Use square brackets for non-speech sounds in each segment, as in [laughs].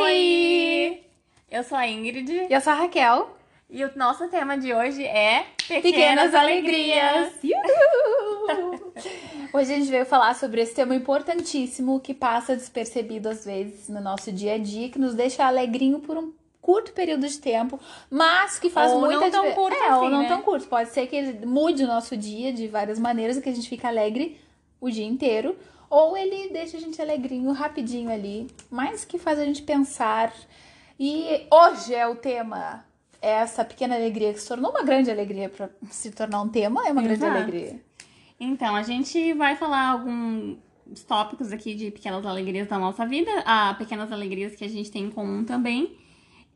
Oi! Eu sou a Ingrid. E eu sou a Raquel. E o nosso tema de hoje é Pequenas, Pequenas Alegrias. Uhul! Hoje a gente veio falar sobre esse tema importantíssimo que passa despercebido às vezes no nosso dia a dia, que nos deixa alegrinho por um curto período de tempo, mas que faz Ou muita não tão curto é, ou assim, não né? tão curto. Pode ser que ele mude o nosso dia de várias maneiras e que a gente fique alegre o dia inteiro, ou ele deixa a gente alegrinho rapidinho ali, mas que faz a gente pensar. E hoje é o tema essa pequena alegria que se tornou uma grande alegria para se tornar um tema, é uma grande Exato. alegria. Então, a gente vai falar alguns tópicos aqui de pequenas alegrias da nossa vida, a pequenas alegrias que a gente tem em comum também.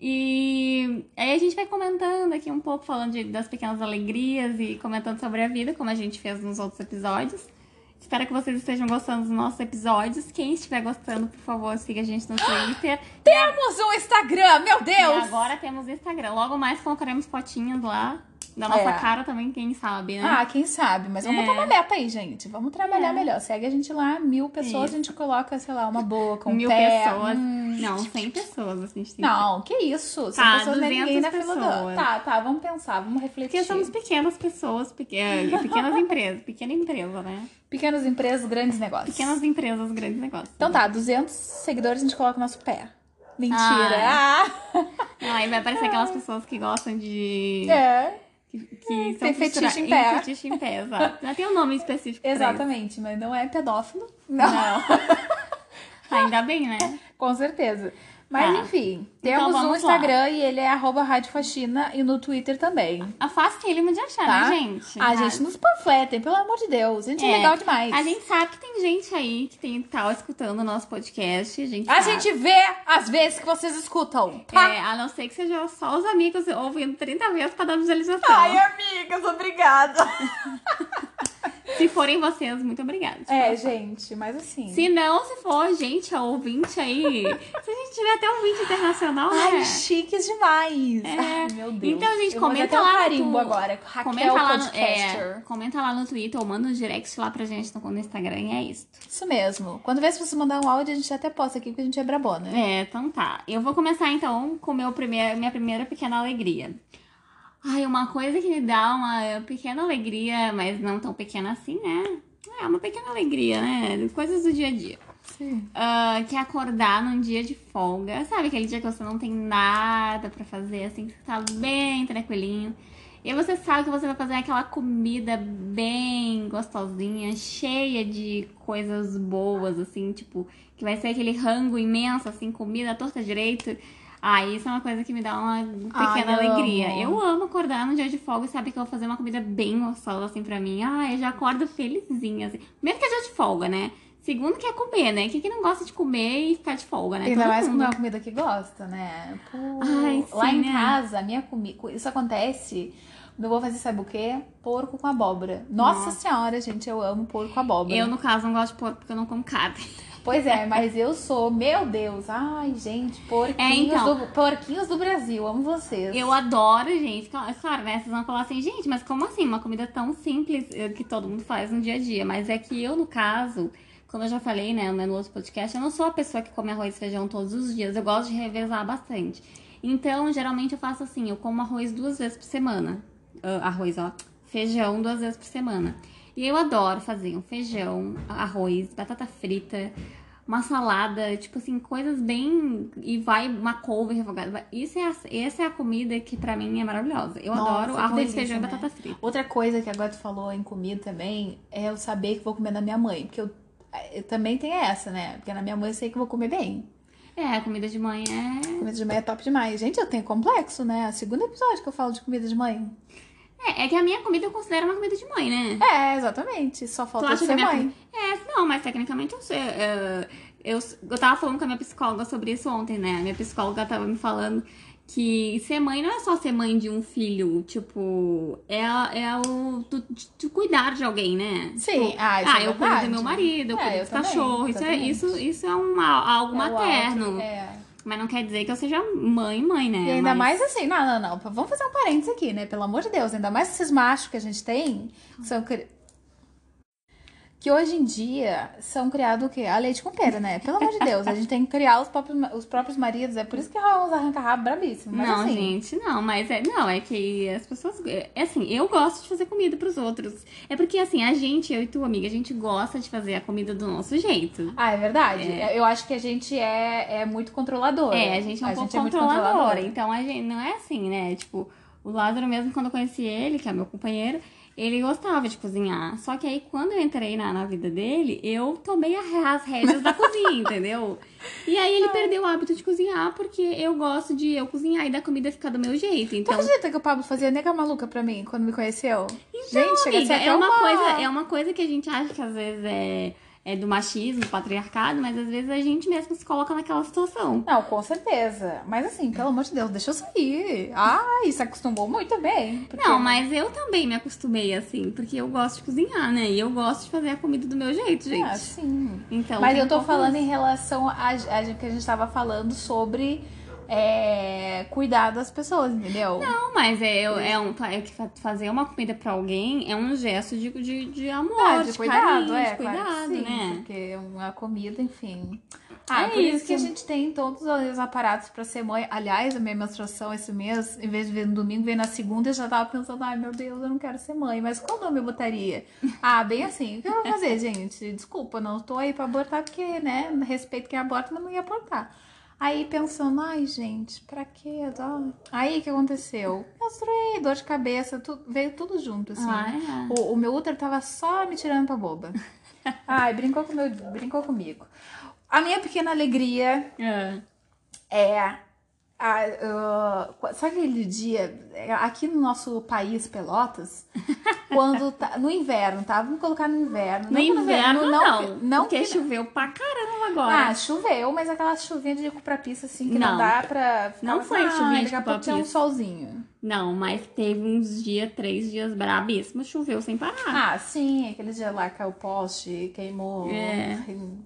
E aí a gente vai comentando aqui um pouco, falando de- das pequenas alegrias e comentando sobre a vida, como a gente fez nos outros episódios. Espero que vocês estejam gostando dos nossos episódios. Quem estiver gostando, por favor, siga a gente no Twitter. Temos um Instagram, meu E Deus! agora temos o Instagram. Logo mais colocaremos fotinhas lá da nossa É. cara também, quem sabe, né? Ah, quem sabe, mas vamos É. botar uma meta aí, gente. Vamos trabalhar É. melhor. Segue a gente lá, mil pessoas, Isso. a gente coloca, sei lá, uma boca, um Mil pé. pessoas. hum. Não, 100 pessoas a gente tem. Não, que isso? São Tá, pessoas não é ninguém na 200 fila do... pessoas. Tá, tá, vamos pensar, vamos refletir. Porque somos pequenas pessoas, peque- eh, pequenas empresas, pequena empresa, né? Pequenas empresas, grandes negócios. Pequenas empresas, grandes negócios. Então tá, 200 seguidores a gente coloca o nosso pé. Mentira. Ah, Não, aí vai aparecer [laughs] aquelas pessoas que gostam de. é. Que, que são Tem fetiche em pé. Fetiche em pé, exato. Já tem um nome específico. Exatamente, mas não é pedófilo. Não. Não. [laughs] Ainda bem, né? Com certeza. Mas Tá. enfim, Então temos um vamos lá. Instagram e ele é arroba Rádio Faxina e no Twitter também. A facílimo de achar, Tá? né, gente? A gente nos panfletem, pelo amor de Deus. A gente é, É. legal demais. A gente sabe que tem gente aí que tem, tá escutando o nosso podcast. A gente, A sabe. gente vê as vezes que vocês escutam, tá? É, a não ser que seja só os amigos ouvindo 30 vezes pra dar visualização. Ai, amigas, obrigada. [laughs] Se forem vocês, muito obrigada. É, gente, mas assim. Se não, se for gente, a ouvinte aí. se a gente tiver até um ouvinte internacional, Ai, né? chiques demais. É. Ai, meu Deus. Então, gente, Eu comenta lá um no carimbo agora. Raquel Comenta lá, no, é, comenta lá no Twitter ou manda um direct lá pra gente no, no Instagram e é isso. Isso mesmo. Quando vê se você mandar um áudio, a gente até posta aqui, porque a gente é brabona. É, então tá. Eu vou começar então com meu primeir, minha primeira pequena alegria. Ai, uma coisa que me dá uma pequena alegria, mas não tão pequena assim, né? É uma pequena alegria, né? Coisas do dia a dia. Sim. Ah, que é acordar num dia de folga. Sabe aquele dia que você não tem nada pra fazer, assim, que você tá bem tranquilinho. E você sabe que você vai fazer aquela comida bem gostosinha, cheia de coisas boas, assim, tipo, que vai ser aquele rango imenso, assim, comida torta direito. Ah, isso é uma coisa que me dá uma pequena Ai, alegria. amo. Eu amo acordar no dia de folga e saber que eu vou fazer uma comida bem gostosa, assim, pra mim. Ah, eu já acordo felizinha, assim. Primeiro que é dia de folga, né? Segundo que é comer, né? Quem que não gosta de comer e ficar de folga, né? Ainda Todo mais mundo. comer uma comida que gosta, né? Pô, Ai, lá sim, em né? casa, a minha comida. Isso acontece. Eu vou fazer, sabe o quê? Porco com abóbora. Nossa, Nossa. senhora, gente, eu amo porco com abóbora. Eu, no caso, não gosto de porco porque eu não como carne. Pois é, mas eu sou, meu Deus. Ai, gente, porquinhos, É, então. do, porquinhos do Brasil. Amo vocês. Eu adoro, gente. Claro, Claro, né? Vocês vão falar assim, gente, mas como assim? Uma comida tão simples eh, que todo mundo faz no dia a dia. Mas é que eu, no caso, como eu já falei, né, no outro podcast, eu não sou a pessoa que come arroz e feijão todos os dias. Eu gosto de revezar bastante. Então, geralmente eu faço assim, eu como arroz duas vezes por semana. Ah, arroz, ó. Feijão duas vezes por semana. E eu adoro fazer um feijão, arroz, batata frita, uma salada, tipo assim, coisas bem. E vai uma couve refogada. Isso é a, essa é a comida que pra mim é maravilhosa. Eu Nossa, adoro arroz, feijão né? e batata frita. Outra coisa que agora tu falou em comida também é eu saber que vou comer na minha mãe. Porque eu, eu também tenho essa, né? Porque na minha mãe eu sei que eu vou comer bem. É, comida de mãe é. Comida de mãe é top demais. Gente, eu tenho complexo, né? É o segundo episódio que eu falo de comida de mãe. É, é que a minha comida eu considero uma comida de mãe, né? É, exatamente. Só falta ser minha mãe. comida- É, não, mas tecnicamente eu sei. é, eu, eu tava falando com a minha psicóloga sobre isso ontem, né? A minha psicóloga tava me falando que ser mãe não é só ser mãe de um filho, tipo, é, é o tu, tu cuidar de alguém, né? Sim, Tipo, ah, ah, é eu cuido do meu marido, eu É, cuido eu dos também, cachorros. Isso é, isso, isso é um, algo É materno. alto, É. Mas não quer dizer que eu seja mãe, mãe, né? E ainda Mas- mais assim, não, não, não. Vamos fazer um parênteses aqui, né? Pelo amor de Deus. Ainda mais esses machos que a gente tem, que são. Que hoje em dia são criados o quê? A leite com pera, né? Pelo amor de Deus, a gente tem que criar os próprios, os próprios maridos, é por isso que rola uns arranca-rabo brabíssimos. Não, assim, gente, não, mas é, não, é que as pessoas, é assim, eu gosto de fazer comida pros outros. É porque assim, a gente, eu e tu, amiga, a gente gosta de fazer a comida do nosso jeito. Ah, é verdade. Eu acho que a gente é, é muito controladora. É, a gente é um pouco muito controladora. Então a gente não é assim, né? Tipo, o Lázaro mesmo quando eu conheci ele, que é meu companheiro, ele gostava de cozinhar. Só que aí, quando eu entrei na, na vida dele, eu tomei as rédeas da cozinha, [laughs] entendeu? E aí ele perdeu o hábito de cozinhar, porque eu gosto de eu cozinhar e da comida ficar do meu jeito. Então, acredita que o Pablo fazia nega maluca pra mim quando me conheceu? Então, gente, amiga, é uma, coisa, é uma coisa que a gente acha que às vezes é, é do machismo, do patriarcado, mas às vezes a gente mesmo se coloca naquela situação. Não, com certeza. Mas assim, pelo amor de Deus, deixa eu sair. Ai, se acostumou muito bem. porque- Não, mas eu também me acostumei assim, porque eu gosto de cozinhar, né? E eu gosto de fazer a comida do meu jeito, gente. Ah, sim. Então, Mas eu tô falando isso. em relação a, a que a gente tava falando sobre é, cuidar das pessoas, entendeu? Não, mas é, é um, é fazer uma comida pra alguém é um gesto de, de, de amor, Ah, de, de cuidado, carinho, é, de claro que cuidado, sim, né? Porque uma comida, enfim. Ah, É por isso. isso. que a gente tem todos os aparatos pra ser mãe. Aliás, a minha menstruação esse mês, em vez de vir no domingo, veio na segunda, eu já tava pensando, ai meu Deus, eu não quero ser mãe, mas qual nome eu botaria? [laughs] Ah, bem assim, o que eu vou fazer, [laughs] gente? Desculpa, não tô aí pra abortar, porque, né, respeito quem aborta, não ia abortar. Aí pensando, ai gente, pra quê? Dó? Aí o que aconteceu? Menstruei, dor de cabeça, tu- veio tudo junto, assim. Ah, é. O, o meu útero tava só me tirando pra boba. [laughs] Ai, brincou, com meu, brincou comigo. A minha pequena alegria É. é. Ah, sabe aquele dia, é, aqui no nosso país, Pelotas, [laughs] quando tá, no inverno, tá? Vamos colocar no inverno. No Não inverno, não. não porque que- choveu pra caramba agora. ah, choveu, mas aquela chuvinha de pra pista, assim, que não, Não. dá pra. Não assim, foi ah, chuvinha de tinha um solzinho. Não, mas teve uns dias, três dias brabíssimos, choveu sem parar. Ah, sim, aquele dia lá caiu o poste, queimou. É. Enfim.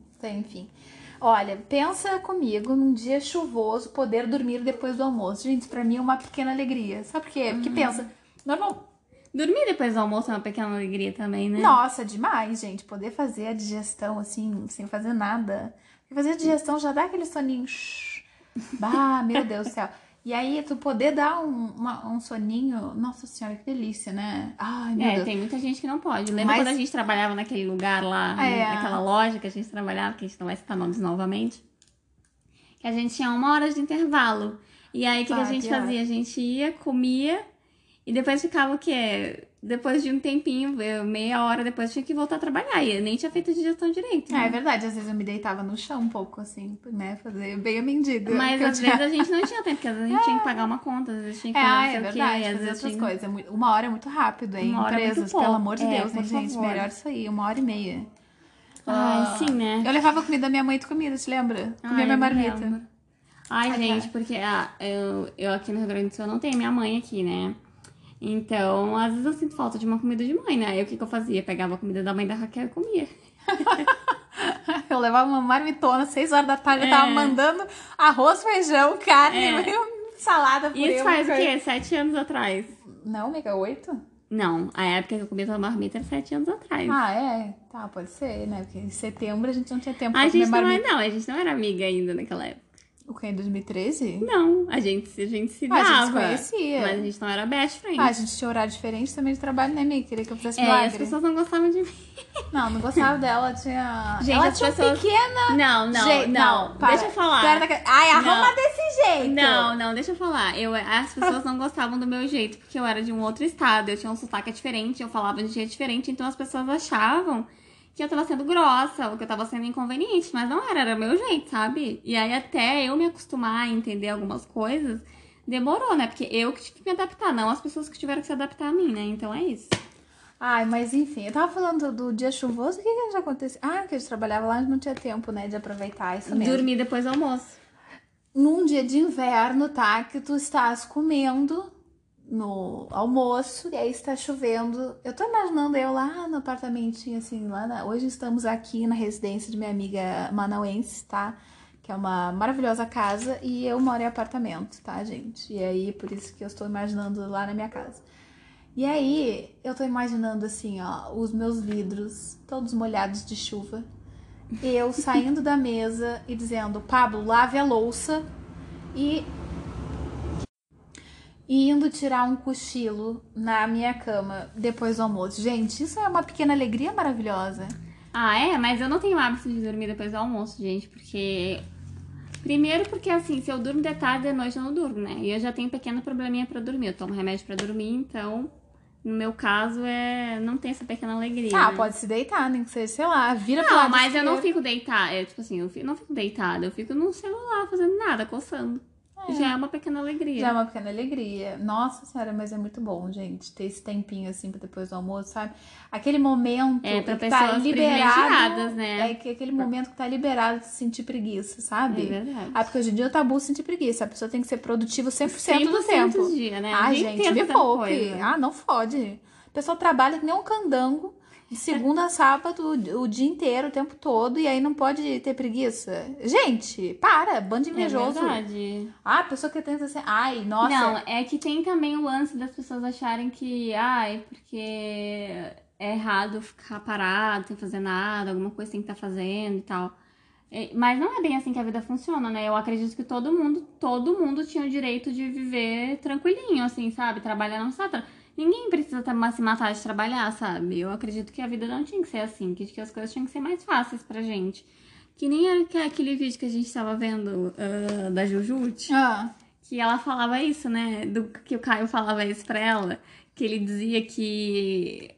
Olha, pensa comigo num dia chuvoso poder dormir depois do almoço. Gente, pra mim é uma pequena alegria. Sabe por quê? Uhum. Porque pensa, normal. Dormir depois do almoço é uma pequena alegria também, né? Nossa, demais, gente. Poder fazer a digestão assim, sem fazer nada. Porque fazer a digestão já dá aquele soninho. Bah, meu Deus do céu. E aí, tu poder dar um, uma- um soninho. Nossa senhora, que delícia, né? Ai, meu É, Deus. tem muita gente que não pode. Lembra Mas- quando a gente trabalhava naquele lugar lá, né, É. naquela loja que a gente trabalhava, que a gente não vai citar nomes novamente? Que a gente tinha uma hora de intervalo. E aí, o que, que a Ah, gente fazia? A gente ia, comia, e depois ficava o quê? Depois de um tempinho, eu- meia hora depois, tinha que voltar a trabalhar. E eu nem tinha feito digestão direito. É, né? é verdade, às vezes eu me deitava no chão um pouco, assim, né? Fazer bem a mendiga. Mas às tinha- vezes a gente não tinha tempo, porque às vezes a gente tinha que pagar uma conta, às vezes tinha que É, ah, é verdade, às fazer vezes outras tinha- coisas. É Uma hora é muito rápido, hein? Uma é Empresas, pelo amor de É, Deus, por gente? favor. Melhor isso aí, uma hora e meia. Ai, Ah, sim, né? Eu levava comida da minha mãe, tu comia, te lembra? Comia Ai, minha marmita. Ai, Ai, gente, porque ah, eu, eu aqui no Rio Grande do Sul não tenho minha mãe aqui, né? Então, às vezes eu sinto falta de uma comida de mãe, né? Aí o que, que eu fazia? Pegava a comida da mãe da Raquel e comia. [laughs] Eu levava uma marmitona, seis horas da tarde, eu É. tava mandando arroz, feijão, carne, É. [laughs] salada, purê. Isso faz o quê? Sete anos atrás. Não, amiga, oito? Não, a época que eu comia tua marmita era sete anos atrás. Ah, é? Tá, pode ser, né? Porque em setembro a gente não tinha tempo a pra comer gente não é, marmita. não, a gente não era amiga ainda naquela época. O que, em 2013? Não, a gente, a gente se Ah, a dava. gente se conhecia. Mas a gente não era best friend. Ah, a gente tinha horário diferente também de trabalho, né, amiga? Queria que eu fizesse é, as milagre. pessoas não gostavam de mim. Não, não gostava dela, tinha. Gente, ela as tinha pessoas- pequena. Não, não, jeito. não. para. Deixa eu falar. Ai, arruma Não. desse jeito. Não, não, deixa eu falar. Eu, as pessoas não gostavam do meu jeito, porque eu era de um outro estado, eu tinha um sotaque diferente, eu falava de jeito diferente, então as pessoas achavam que eu tava sendo grossa, ou que eu tava sendo inconveniente, mas não era, era meu jeito, sabe? E aí até eu me acostumar a entender algumas coisas, demorou, né? Porque eu que tive que me adaptar, não as pessoas que tiveram que se adaptar a mim, né? Então é isso. Ai, mas enfim, eu tava falando do dia chuvoso, o que que já aconteceu? Ah, que a gente trabalhava lá não tinha tempo, né, de aproveitar isso mesmo. Dormir depois do almoço. Num dia de inverno, tá? Que tu estás comendo no almoço e aí está chovendo. Eu tô imaginando eu lá no apartamentinho, assim, lá na... Hoje estamos aqui na residência de minha amiga manauense, tá? Que é uma maravilhosa casa e eu moro em apartamento, tá, gente? E aí, por isso que eu estou imaginando lá na minha casa. E aí, eu tô imaginando assim, ó, os meus vidros todos molhados de chuva. Eu saindo da mesa e dizendo, Pablo, lave a louça e e indo tirar um cochilo na minha cama depois do almoço. Gente, isso é uma pequena alegria maravilhosa. Ah, é? Mas eu não tenho hábito de dormir depois do almoço, gente, porque. Primeiro porque assim, se eu durmo de tarde, de noite eu não durmo, né? E eu já tenho um pequeno probleminha pra dormir. Eu tomo remédio pra dormir, então, no meu caso, é. Não tem essa pequena alegria. Ah, né? pode se deitar, nem que seja, sei lá, vira pro Não, lado mas eu não fico deitada. É, tipo assim, eu fico- não fico deitada, eu fico no celular fazendo nada, coçando. Já é uma pequena alegria. Já é uma pequena alegria. Nossa senhora, mas é muito bom, gente, ter esse tempinho assim pra depois do almoço, sabe? Aquele momento É, pra que tá liberado. né? É que aquele momento que tá liberado de sentir preguiça, sabe? É verdade. Ah, porque hoje em dia é tabu sentir preguiça. A pessoa tem que ser produtiva 100%, 100% do tempo. do dia, né? Ah, dia gente, me poupe. Ah, não fode. A pessoa trabalha que nem um candango. De segunda a sábado, o dia inteiro, o tempo todo, e aí não pode ter preguiça. Gente, para, bando É invejoso. verdade. ah, a pessoa que tenta assim, ai, nossa. Não, é que tem também o lance das pessoas acharem que, ai, porque é errado ficar parado, sem fazer nada, alguma coisa tem que estar fazendo e tal. É, Mas não é bem assim que a vida funciona, né? Eu acredito que todo mundo, todo mundo tinha o direito de viver tranquilinho, assim, sabe? Trabalhar não está. Ninguém precisa se matar de trabalhar, sabe? Eu acredito que a vida não tinha que ser assim, que, que as coisas tinham que ser mais fáceis pra gente. Que nem aquele- vídeo que a gente tava vendo ah, da Jujute Ah, que ela falava isso, né? Do que o Caio falava isso pra ela, que ele dizia que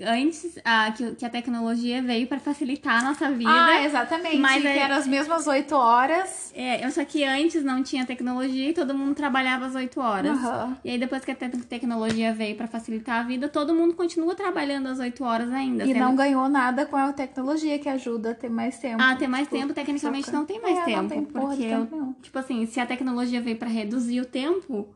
antes a, que, que a tecnologia veio pra facilitar a nossa vida. ah, exatamente. mas que é- eram as mesmas oito horas. É, só que antes não tinha tecnologia e todo mundo trabalhava às 8 horas. Aham. E aí depois que a te- tecnologia veio pra facilitar a vida, todo mundo continua trabalhando às 8 horas ainda. E sendo- não ganhou nada com a tecnologia que ajuda a ter mais tempo. Ah, ter mais Tipo, tempo, tecnicamente não tem mais É, tempo. Não tem porque eu-. Tipo assim, se a tecnologia veio pra reduzir o tempo,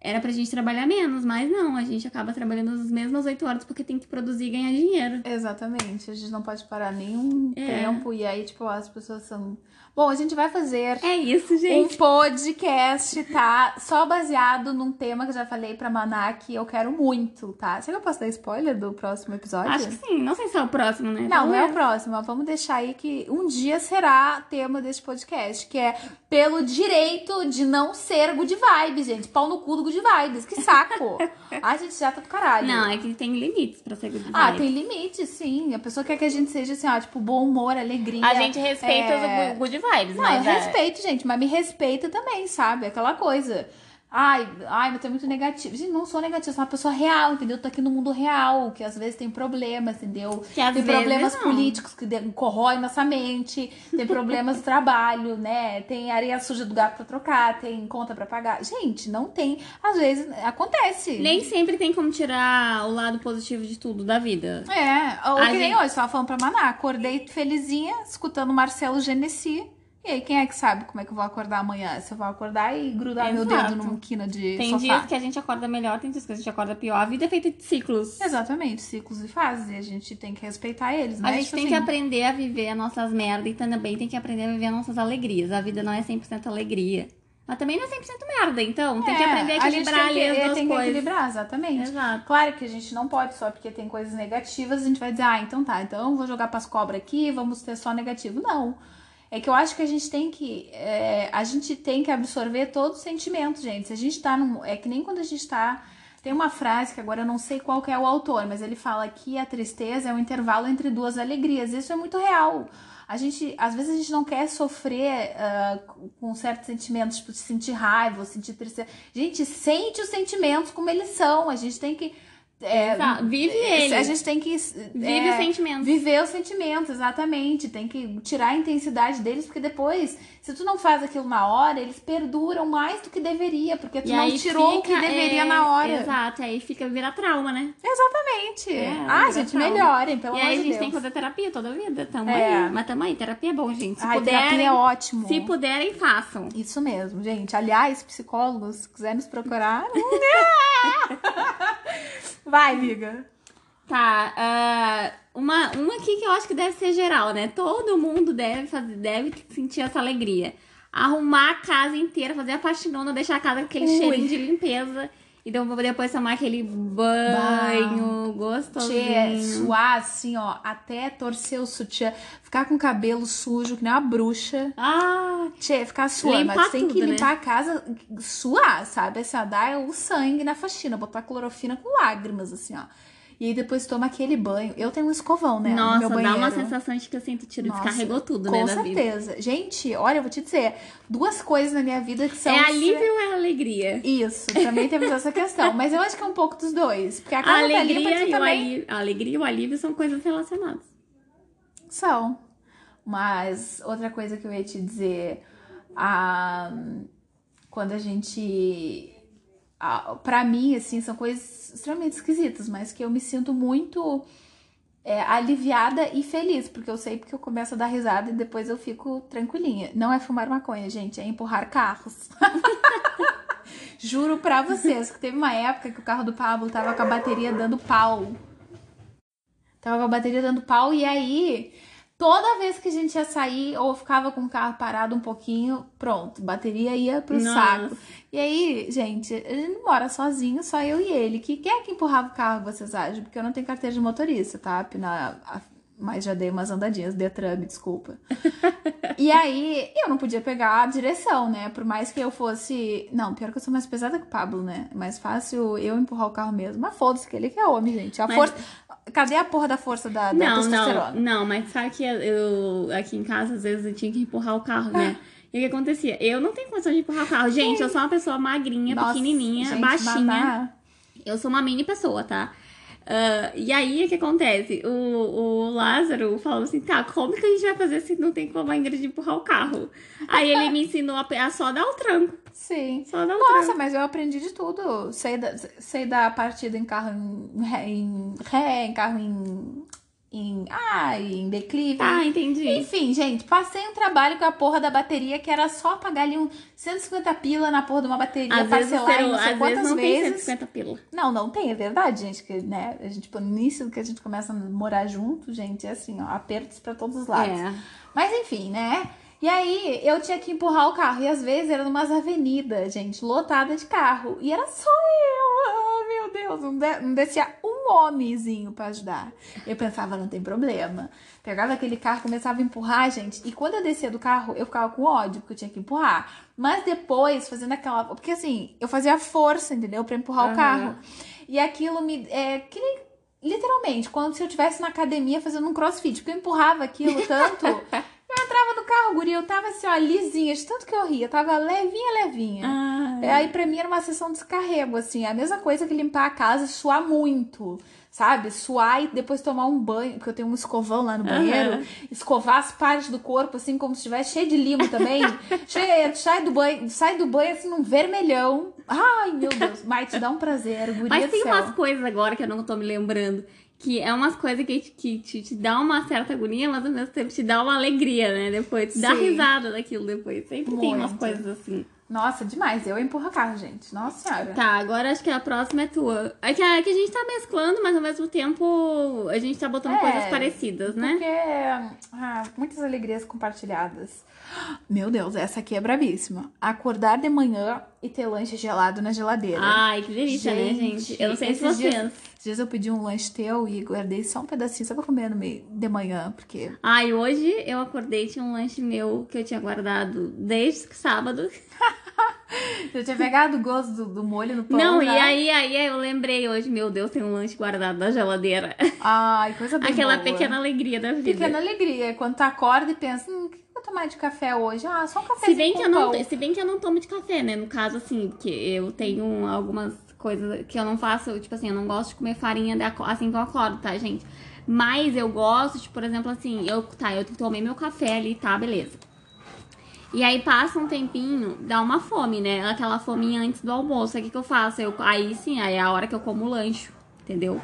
era pra gente trabalhar menos, mas não, a gente acaba trabalhando as mesmas oito horas porque tem que produzir e ganhar dinheiro. Exatamente, a gente não pode parar nenhum É. tempo e aí, tipo, as pessoas são. Bom, a gente vai fazer É isso, um gente. podcast, tá? Só baseado num tema que eu já falei pra Maná que eu quero muito, tá? Será que eu posso dar spoiler do próximo episódio? Acho que sim, não sei se é o próximo, né? Não, não é o próximo. mas Vamos deixar aí que um dia será tema deste podcast, que é pelo direito de não ser good vibes, gente. Pau no cu do good vibes. Que saco. [laughs] Ai, gente, já tá do caralho. Não, é que tem limites pra ser good Ah, vibe. tem limite, sim. A pessoa quer que a gente seja assim, ó, tipo, bom humor, alegria. A gente respeita é... os good vibes, Não, mas eu é- respeito, gente, mas me respeita também, sabe? Aquela coisa. Ai, ai, mas tu é muito negativo. Gente, não sou negativa, sou uma pessoa real, entendeu? Tô aqui no mundo real, que às vezes tem problemas, entendeu? Que às tem vezes problemas não. políticos que corroem nossa mente, tem problemas do [laughs] trabalho, né? Tem areia suja do gato pra trocar, tem conta pra pagar. Gente, não tem. Às vezes acontece. Nem sempre tem como tirar o lado positivo de tudo da vida. É, ou A que nem gente- hoje, tava falando pra Maná, acordei felizinha, escutando Marcelo Genesi. E aí, quem é que sabe como é que eu vou acordar amanhã? Se eu vou acordar e grudar meu Exato. dedo numa quina de Tem sofá. dias que a gente acorda melhor, tem dias que a gente acorda pior. A vida é feita de ciclos. Exatamente, ciclos e fases, e a gente tem que respeitar eles, né? A gente Tipo tem assim, que aprender a viver as nossas merdas e também tem que aprender a viver as nossas alegrias. A vida não é 100% alegria. Mas também não é 100% merda, então tem que é, aprender a equilibrar que- ali as é, duas tem que coisas. equilibrar, exatamente. Exato. Claro que a gente não pode só porque tem coisas negativas, a gente vai dizer, ah, então tá, então vou jogar pras cobras aqui, vamos ter só negativo. Não. É que eu acho que a gente tem que. é, a gente tem que absorver todos os sentimentos, gente. Se a gente tá num. É que nem quando a gente tá. Tem uma frase que agora eu não sei qual é o autor, mas ele fala que a tristeza é um intervalo entre duas alegrias. Isso é muito real. A gente, às vezes a gente não quer sofrer ah, com certos sentimentos, tipo, sentir raiva, sentir tristeza. Gente, sente os sentimentos como eles são. A gente tem que. É. Vive é, ele. A gente tem que. Vive é, os sentimentos. Viver os sentimentos, exatamente. Tem que tirar a intensidade deles, porque depois, se tu não faz aquilo na hora, eles perduram mais do que deveria, porque tu E não tirou o que fica, deveria é, na hora. Exato, aí fica vira trauma, né? Exatamente. É, ah, gente, trauma. melhorem, pelo e amor aí a gente Deus. tem que fazer terapia toda a vida. Tamo aí. Mas tamo aí, terapia é bom, gente. Se Ai, puderem, terapia é ótimo. se puderem, façam. Isso mesmo, gente. Aliás, psicólogos, se quiser nos procurar. [laughs] Vai, amiga. Tá, ah, uma, uma aqui que eu acho que deve ser geral, né? Todo mundo deve fazer, deve sentir essa alegria. Arrumar a casa inteira, fazer a faxinona, deixar a casa com aquele Ui. cheirinho de limpeza Então, depois tomar aquele banho gostosinho. Tchê, suar assim, ó, até torcer o sutiã, ficar com o cabelo sujo, que nem uma bruxa. Ah, Tchê, ficar suando, mas tem que tudo, né? limpar a casa, suar, sabe? Assim, ó, dar o sangue na faxina, botar clorofina com lágrimas, assim, ó. E aí depois toma aquele banho. Eu tenho um escovão, né? no nossa, meu dá banheiro. uma sensação de que assim, tu tira, Nossa, descarregou tudo, Com né, vida. certeza. Gente, olha, eu vou te dizer, duas coisas na minha vida que são. É alívio ou é alegria? Isso, também temos essa questão. Mas eu acho que é um pouco dos dois. Porque a A tá alegria, tu e o também alívio, a alegria e o alívio são coisas relacionadas. São. Mas outra coisa que eu ia te dizer, a, quando a gente. A, pra mim, assim, são coisas extremamente esquisitas, mas que eu me sinto muito é, aliviada e feliz, porque eu sei porque eu começo a dar risada e depois eu fico tranquilinha. Não é fumar maconha, gente, é empurrar carros. [laughs] Juro pra vocês que teve uma época que o carro do Pablo tava com a bateria dando pau. Tava com a bateria dando pau e aí toda vez que a gente ia sair ou ficava com o carro parado um pouquinho, pronto, bateria ia pro Nossa. saco. E aí, gente, a gente não mora sozinho, só eu e ele. Que quem é que empurrava o carro, vocês acham? Porque eu não tenho carteira de motorista, tá? Na, a- mas já dei umas andadinhas, Detran, me desculpa. [laughs] e aí, eu não podia pegar a direção, né? Por mais que eu fosse. Não, pior que eu sou mais pesada que o Pablo, né? É mais fácil eu empurrar o carro mesmo. Mas foda-se, que ele que é homem, gente. A Mas- força. Cadê a porra da força da, da Não, testosterona? não, não, mas sabe que eu aqui em casa às vezes eu tinha que empurrar o carro, né? E o que acontecia? Eu não tenho condição de empurrar o carro. Gente, eu sou uma pessoa magrinha, Nossa, pequenininha, gente, baixinha. babá. Eu sou uma mini pessoa, tá? Ah, e aí, o que acontece? O, o Lázaro falou assim, tá, como que a gente vai fazer se não tem como a Ingrid empurrar o carro? Aí ele me ensinou a, a só dar o tranco. Sim. Só dar o Nossa, tranco. mas eu aprendi de tudo. Sei da, sei da partida em carro em ré, em, ré, em carro em, em. Ah, em declive. Ah, entendi. Enfim, gente, passei um trabalho com a porra da bateria que era só pagar ali um 150 pila na porra de uma bateria, Às vezes, parcelar em não sei às quantas vezes não tem vezes. 150 pila. Não, não tem, é verdade, gente. Que, né, a gente, tipo, no início que a gente começa a morar junto, gente, é assim, ó, apertos pra todos os lados. É. Mas enfim, né? E aí eu tinha que empurrar o carro. E às vezes era numas avenidas, gente, lotada de carro. E era só eu. Ah, meu Deus, não, de- não descia um homenzinho pra ajudar. Eu pensava, não tem problema. Pegava aquele carro, começava a empurrar, gente. E quando eu descia do carro, eu ficava com ódio, porque eu tinha que empurrar. Mas depois, fazendo aquela. Porque assim, eu fazia força, entendeu? Pra empurrar o Aham. carro. E aquilo me. É, que nem Literalmente, quando se eu estivesse na academia fazendo um crossfit, porque eu empurrava aquilo tanto, [laughs] carro, guria, eu tava assim, ó, lisinha, de tanto que eu ria, tava levinha, levinha. Ah, É, Aí pra mim era uma sessão de descarrego, assim, a mesma coisa que limpar a casa e suar muito, sabe? Suar e depois tomar um banho, porque eu tenho um escovão lá no banheiro, Aham. escovar as partes do corpo, assim, como se estivesse cheio de limo também. [laughs] Cheio- sai do banho, sai do banho assim num vermelhão. Ai, meu Deus, mas te dá um prazer, guria Mas tem umas coisas agora que eu não tô me lembrando. Que é umas coisas que, que te, te dá uma certa agonia, mas ao mesmo tempo te dá uma alegria, né? Depois, te dá Sim. risada daquilo depois. Sempre tem umas Muito. coisas assim. Nossa, demais. Eu empurro carro, gente. Nossa senhora. Tá, agora acho que a próxima é tua. É que, é que a gente tá mesclando, mas ao mesmo tempo a gente tá botando É, coisas parecidas, né? Porque ah, muitas alegrias compartilhadas. Meu Deus, essa aqui é brabíssima. Acordar de manhã e ter lanche gelado na geladeira. Ai, que delícia, né, gente? Eu não sei se vocês. Dias, esses dias eu pedi um lanche teu e guardei só um pedacinho só pra comer no meio de manhã, porque. Ai, hoje eu acordei tinha um lanche meu que eu tinha guardado desde sábado. [laughs] Eu tinha pegado o gosto do, do molho no pão. não, e né? aí, aí eu lembrei hoje, meu Deus, tem um lanche guardado na geladeira. Ai, coisa bem Aquela boa. pequena alegria da vida. Pequena alegria. Quando tu acorda e pensa, hum, vou tomar de café hoje? Ah, só um café Se bem, que eu não, se bem que eu não tomo de café, né? No caso, assim, porque eu tenho algumas coisas que eu não faço, tipo assim, eu não gosto de comer farinha assim que eu acordo, tá, gente? Mas eu gosto, de, por exemplo, assim, eu, tá, eu tomei meu café ali, tá, beleza. E aí passa um tempinho, dá uma fome, né? Aquela fominha antes do almoço. Aí o que, que eu faço? Eu, aí sim, aí é a hora que eu como o lanche, entendeu?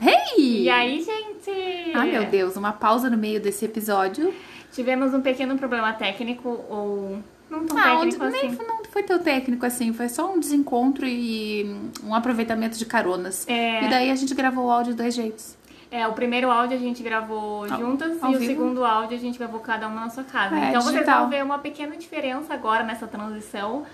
Hey! E aí, gente? Ah, meu Deus, uma pausa no meio desse episódio. Tivemos um pequeno problema técnico, ou não tão Não, técnico nem assim. foi- não foi tão técnico assim, foi só um desencontro e um aproveitamento de caronas. É. E daí a gente gravou o áudio de dois jeitos. É, o primeiro áudio a gente gravou Ao- juntas ao e o vivo. segundo áudio a gente gravou cada uma na sua casa. É, então vocês digital. vão ver uma pequena diferença agora nessa transição,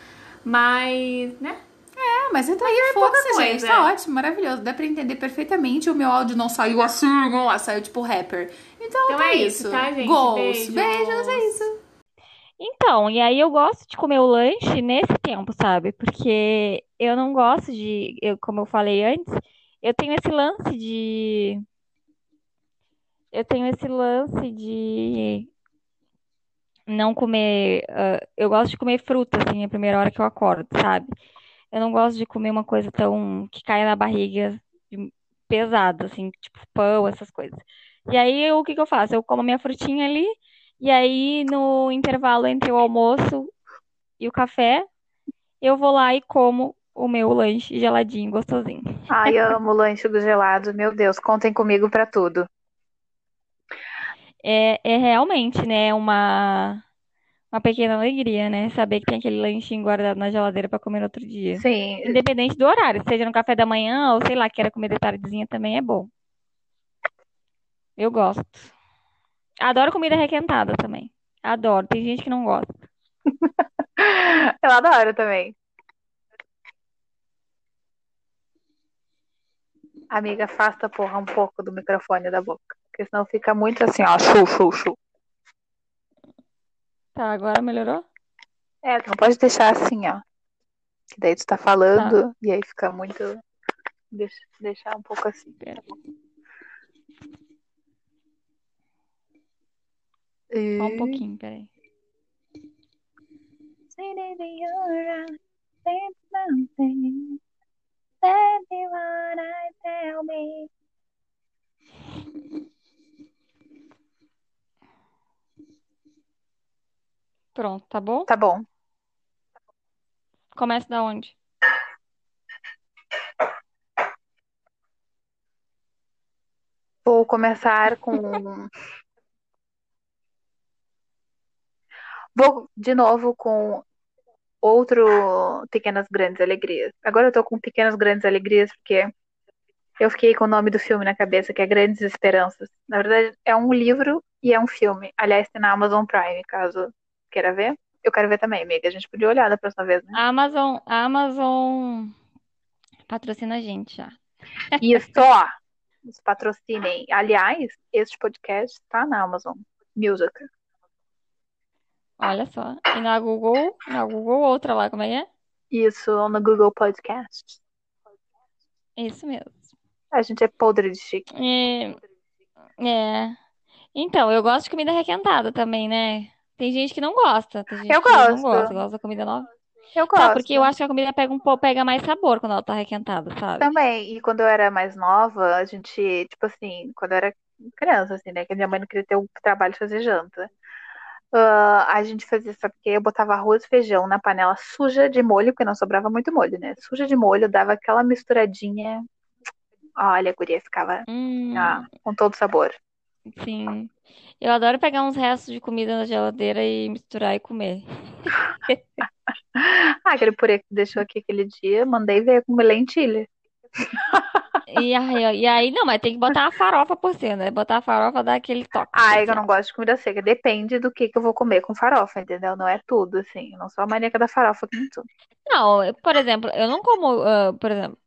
mas, né? É, mas então aí é pouca coisa, Tá é. ótimo, maravilhoso. Dá pra entender perfeitamente. O meu áudio não saiu assim, ó, saiu tipo rapper. Então, Então tá é isso. isso, tá, gente? Gols. Beijos. Beijos, é isso. Então, e aí eu gosto de comer o lanche nesse tempo, sabe? Porque eu não gosto de, eu, como eu falei antes, eu tenho esse lance de. Eu tenho esse lance de não comer. ah, eu gosto de comer fruta, assim, a primeira hora que eu acordo, sabe? Eu não gosto de comer uma coisa tão que caia na barriga pesada, assim, tipo pão, essas coisas. E aí, o que que eu faço? Eu como a minha frutinha ali, e aí no intervalo entre o almoço e o café, eu vou lá e como o meu lanche geladinho, gostosinho. Ai, amo [laughs] lanche do gelado. Meu Deus, contem comigo pra tudo. É, é realmente, né, uma, uma pequena alegria, né? Saber que tem aquele lanchinho guardado na geladeira para comer outro dia. Sim, Independente do horário, seja no café da manhã ou sei lá, queira comer de tardezinha também é bom. Eu gosto. Adoro comida requentada também. Adoro. Tem gente que não gosta. [laughs] eu adoro também. Amiga, afasta, porra, um pouco do microfone da boca. Porque senão fica muito assim, ó, chu, chu, chu. Tá, agora melhorou? É, não pode deixar assim, ó. Que daí tu tá falando e aí fica muito. Deixa, deixar um pouco assim. E... Só um pouquinho, peraí. Pronto, tá bom? Tá bom. Começa da onde? Vou começar com. [laughs] Vou de novo com outro Pequenas Grandes Alegrias. Agora eu tô com Pequenas Grandes Alegrias porque eu fiquei com o nome do filme na cabeça, que é Grandes Esperanças. Na verdade, é um livro e é um filme. Aliás, tem na Amazon Prime, caso queira ver. Eu quero ver também, amiga. A gente podia olhar da próxima vez, né? A Amazon, a Amazon patrocina a gente já. Isso, ó. Nos patrocinem. Aliás, este podcast tá na Amazon Music. Olha só. E na Google, na Google outra lá, como é que é? Isso, no Google Podcast. Isso mesmo. A gente é podre de chique. É, é. Então, eu gosto de comida requentada também, né? Tem gente que não gosta. Tem gente Eu que não gosto. gosta, gosta da comida nova. Eu Tá, gosto. porque eu acho que a comida pega um pouco, pega mais sabor quando ela tá requentada, sabe? Também, e quando eu era mais nova, a gente, tipo assim, quando eu era criança, assim, né? Que a minha mãe não queria ter o trabalho de fazer janta. ah, a gente fazia, sabe o quê? Eu botava arroz e feijão na panela suja de molho, porque não sobrava muito molho, né? Suja de molho, dava aquela misturadinha. Olha, a guria ficava Hum, ah, com todo sabor. sim. Eu adoro pegar uns restos de comida na geladeira e misturar e comer. [laughs] Ah, aquele purê que deixou aqui aquele dia, mandei ver com lentilha. E aí, e aí, não, mas tem que botar uma farofa por cima, né? Botar a farofa dá aquele toque Ah, eu não gosto de comida seca. Depende do que que eu vou comer com farofa, entendeu? Não é tudo, assim. Eu não sou a maníaca da farofa com tudo. Não, eu- por exemplo, eu não como, ah, por exemplo,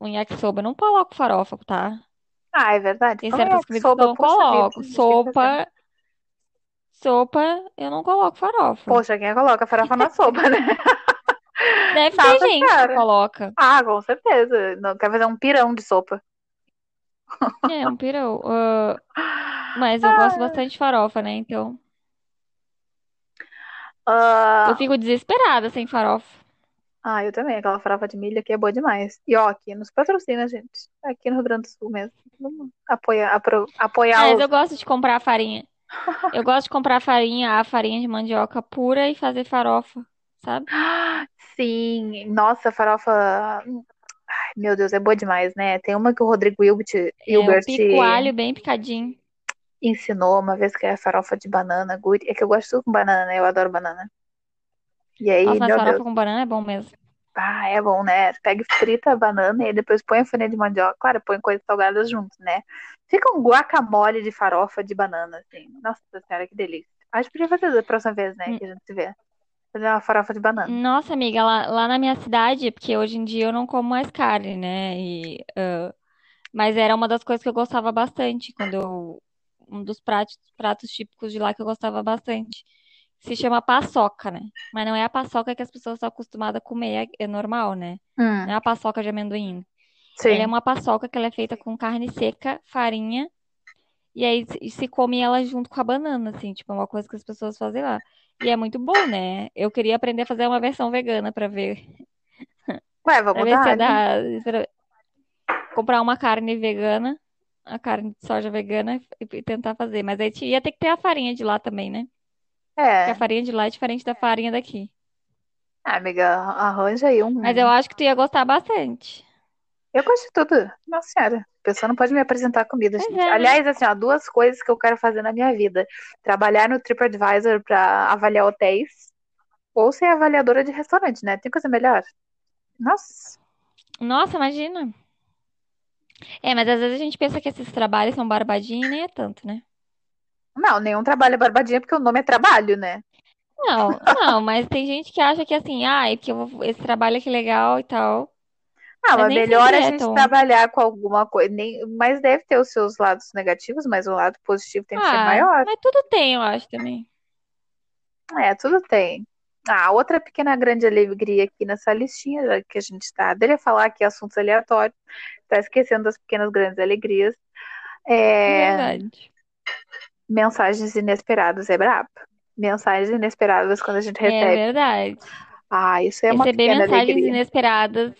um yakisoba, eu não coloco farofa, tá? Ah, é verdade. Tem Como certas é comidas que eu sopa? não Puxa vida, coloco. eu fazer. Sopa, sopa, eu não coloco farofa. Poxa, quem coloca farofa na sopa, né? [laughs] Deve ter Nossa gente que senhora. coloca. Ah, com certeza. Não quer fazer um pirão de sopa. É, um pirão. Ah, mas eu gosto bastante de farofa, né? Então, Ah, eu fico desesperada sem farofa. Ah, eu também. Aquela farofa de milho aqui é boa demais. E ó, aqui nos patrocina, gente. Aqui no Rio Grande do Sul mesmo. Vamos apoiar, apro- apoiar Mas os... eu gosto de comprar a farinha. Eu gosto de comprar a farinha, a farinha de mandioca pura e fazer farofa, sabe? [gasps] Sim, nossa, farofa. Ai, meu Deus, é boa demais, né? Tem uma que o Rodrigo Hilbert, É, Hilbert eu pico o alho bem picadinho. ensinou uma vez que é farofa de banana. Guri. É que eu gosto tudo com banana, né? Eu adoro banana. E aí, Nossa, mas farofa Deus. com banana é bom mesmo. Ah, é bom, né? Pega frita a banana e depois põe a farinha de mandioca. Claro, põe coisas salgadas juntos, né? Fica um guacamole de farofa de banana, assim. Nossa senhora, que delícia. Acho que podia fazer da próxima vez, né? Hum. Que a gente se vê. Fazer uma farofa de banana. Nossa, amiga, lá, lá na minha cidade, porque hoje em dia eu não como mais carne, né? E, ah, mas era uma das coisas que eu gostava bastante, quando eu, um dos pratos, pratos típicos de lá que eu gostava bastante. Se chama paçoca, né? Mas não é a paçoca que as pessoas estão acostumadas a comer, é, é normal, né? Hum, Não é a paçoca de amendoim. Ela é sim. uma paçoca que ela é feita com carne seca, farinha, e aí se come ela junto com a banana, assim, tipo, é uma coisa que as pessoas fazem lá. E é muito bom, né? Eu queria aprender a fazer uma versão vegana pra ver, Ué, vamos [laughs] ver se é pra comprar uma carne vegana, a carne de soja vegana e tentar fazer. Mas aí ia ter que ter a farinha de lá também, né? Porque a É. farinha de lá é diferente da farinha daqui. Ah, amiga, arranja aí Mas eu um. acho que tu ia gostar bastante. Eu gosto de tudo. Nossa senhora. A pessoa não pode me apresentar comida, Pois gente. é, né? Aliás, assim, ó, duas coisas que eu quero fazer na minha vida: trabalhar no TripAdvisor pra avaliar hotéis ou ser avaliadora de restaurante, né? Tem coisa melhor? Nossa. Nossa, imagina. É, mas às vezes a gente pensa que esses trabalhos são barbadinho e nem é tanto, né? Não, nenhum trabalho é barbadinha porque o nome é trabalho, né? Não, [laughs] não, mas tem gente que acha que assim, ai, que eu vou, esse trabalho aqui é legal e tal. Ah, Mas melhor a é gente trabalhar com alguma coisa. Nem... Mas deve ter os seus lados negativos, mas o lado positivo tem que ser Ah, maior. mas tudo tem, eu acho também. É, tudo tem. Ah, outra pequena grande alegria aqui nessa listinha que a gente está. Dele falar aqui assuntos aleatórios, tá esquecendo das pequenas grandes alegrias. É, Verdade. Mensagens inesperadas é brabo. Mensagens inesperadas quando a gente É recebe. verdade. Ah, isso é uma Receber pequena mensagens alegria. inesperadas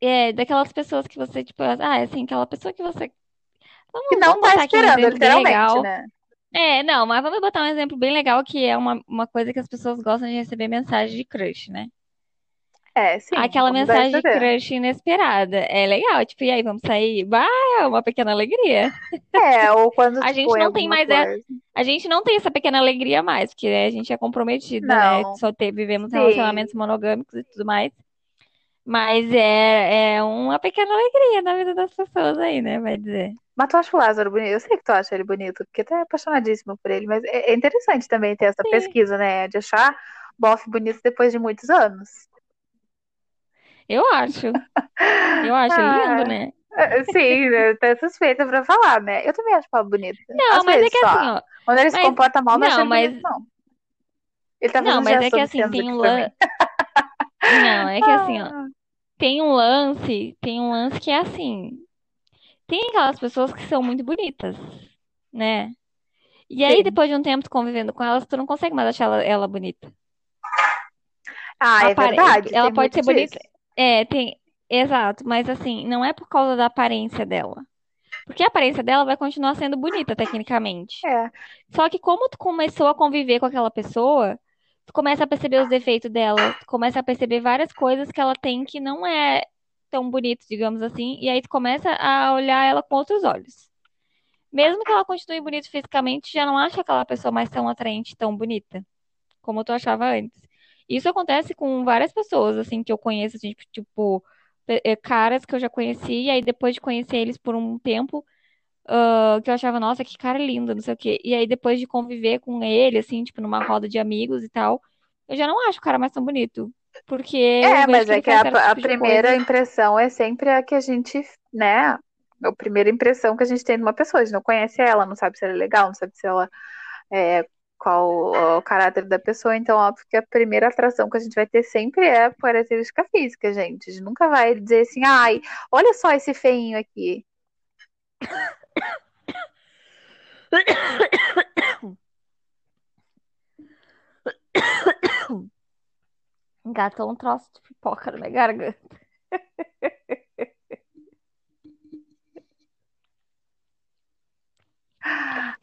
é daquelas pessoas que você, tipo, ah, é assim, aquela pessoa que você. Que Vamos, não vamos tá esperando, literalmente, legal. né? É, não, mas vamos botar um exemplo bem legal que é uma, uma coisa que as pessoas gostam de receber mensagem de crush, né? É, sim, Aquela mensagem a crush inesperada. É legal, tipo, e aí, vamos sair? Bah, é uma pequena alegria. É, ou quando, [laughs] A tipo, gente não tem mais coisa. a gente não tem essa pequena alegria mais, porque né, a gente é comprometida, né? Não, Só ter, vivemos sim. relacionamentos monogâmicos e tudo mais. Mas é, é uma pequena alegria na vida das pessoas aí, né? Vai dizer. Mas tu acha o Lázaro bonito? Eu sei que tu acha ele bonito, porque tu é apaixonadíssimo por ele, mas é é interessante também ter essa Sim. pesquisa, né? De achar bofe bonito depois de muitos anos. Eu acho. Eu acho ele lindo, Ah, né? é, sim, eu tô suspeita pra falar, né? Eu também acho Paulo bonito. Não, Às mas é vezes que assim, só. ó. Quando ele se Mas, comporta mal, não não, ele mas. bonito, não. Ele tá Não, fazendo mas é que assim, tem um lance. Não, é que [laughs] assim, ó. Ah, Tem um lance. Tem um lance que é assim. Tem aquelas pessoas que são muito bonitas, né? E aí, sim. depois de um tempo convivendo com elas, tu não consegue mais achar ela, ela bonita. Ah, é Apare... verdade, Ela pode ser bonita. É, tem. Exato, mas assim, não é por causa da aparência dela. Porque a aparência dela vai continuar sendo bonita, tecnicamente. É. Só que como tu começou a conviver com aquela pessoa, tu começa a perceber os defeitos dela, tu começa a perceber várias coisas que ela tem que não é tão bonito, digamos assim, e aí tu começa a olhar ela com outros olhos. Mesmo que ela continue bonita fisicamente, já não acha aquela pessoa mais tão atraente, tão bonita, como tu achava antes. Isso acontece com várias pessoas, assim, que eu conheço, assim, tipo, tipo, caras que eu já conheci, e aí depois de conhecer eles por um tempo, ah, que eu achava, nossa, que cara lindo, não sei o quê. E aí depois de conviver com ele, assim, tipo, numa roda de amigos e tal, eu já não acho o cara mais tão bonito. Porque É, mas que é que a, a tipo de primeira coisa. impressão é sempre a que a gente, né? A primeira impressão que a gente tem de uma pessoa. A gente não conhece ela, não sabe se ela é legal, não sabe se ela é qual o caráter da pessoa. Então, óbvio que a primeira atração que a gente vai ter sempre é a característica física, gente. A gente nunca vai dizer assim, ai, olha só esse feinho aqui. [coughs] Engatou um troço de pipoca na minha garganta. [laughs]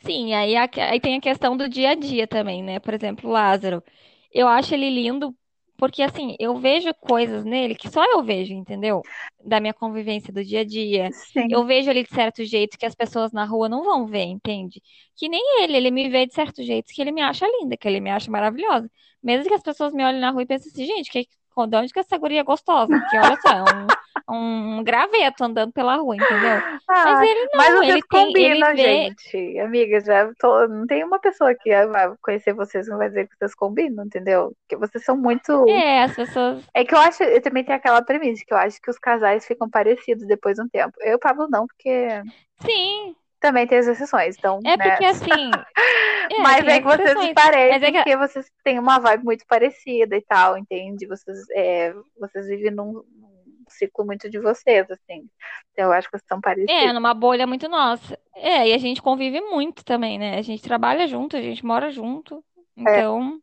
Sim, aí, a- aí tem a questão do dia a dia também, né? Por exemplo, o Lázaro. Eu acho ele lindo porque, assim, eu vejo coisas nele que só eu vejo, entendeu? Da minha convivência do dia a dia. Sim. Eu vejo ele de certo jeito que as pessoas na rua não vão ver, entende? Que nem ele, ele me vê de certo jeito que ele me acha linda, que ele me acha maravilhosa. Mesmo que as pessoas me olhem na rua e pensem assim, gente, que, de onde que essa guria é gostosa? Porque olha só, é um, um graveto andando pela rua, entendeu? Ah, Mas ele não, mas vocês ele tem, combinam, vê. gente. Amigas, já tô- não tem uma pessoa que vai conhecer vocês não vai dizer que vocês combinam, entendeu? Porque vocês são muito. É, as pessoas. É que eu acho, eu também tenho aquela premissa que eu acho que os casais ficam parecidos depois de um tempo. Eu e o Pablo não, porque Sim, também tem as exceções, então, é né? porque assim. [laughs] É, Mas tem é que vocês se parecem Mas é que- porque vocês têm uma vibe muito parecida e tal, entende? Vocês, é, vocês vivem num, ciclo muito de vocês, assim. Então eu acho que vocês são É, parecidos. numa bolha muito nossa. É, e a gente convive muito também, né? A gente trabalha junto, a gente mora junto. Então,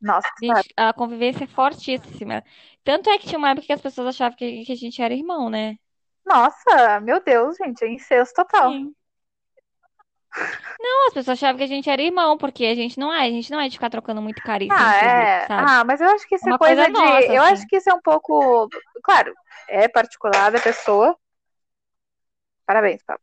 Nossa, a, gente- a convivência é fortíssima. Tanto é que tinha uma época que as pessoas achavam que, que a gente era irmão, né? nossa, meu Deus, gente, é incesto total. Sim. Não, as pessoas achavam que a gente era irmão, porque a gente não é, a gente não é de ficar trocando muito carinho Ah, é. sabe? Ah, mas eu acho que isso é Uma coisa coisa de. nossa, Eu assim. acho que isso é um pouco. Claro, é particular da pessoa. Parabéns, Pablo.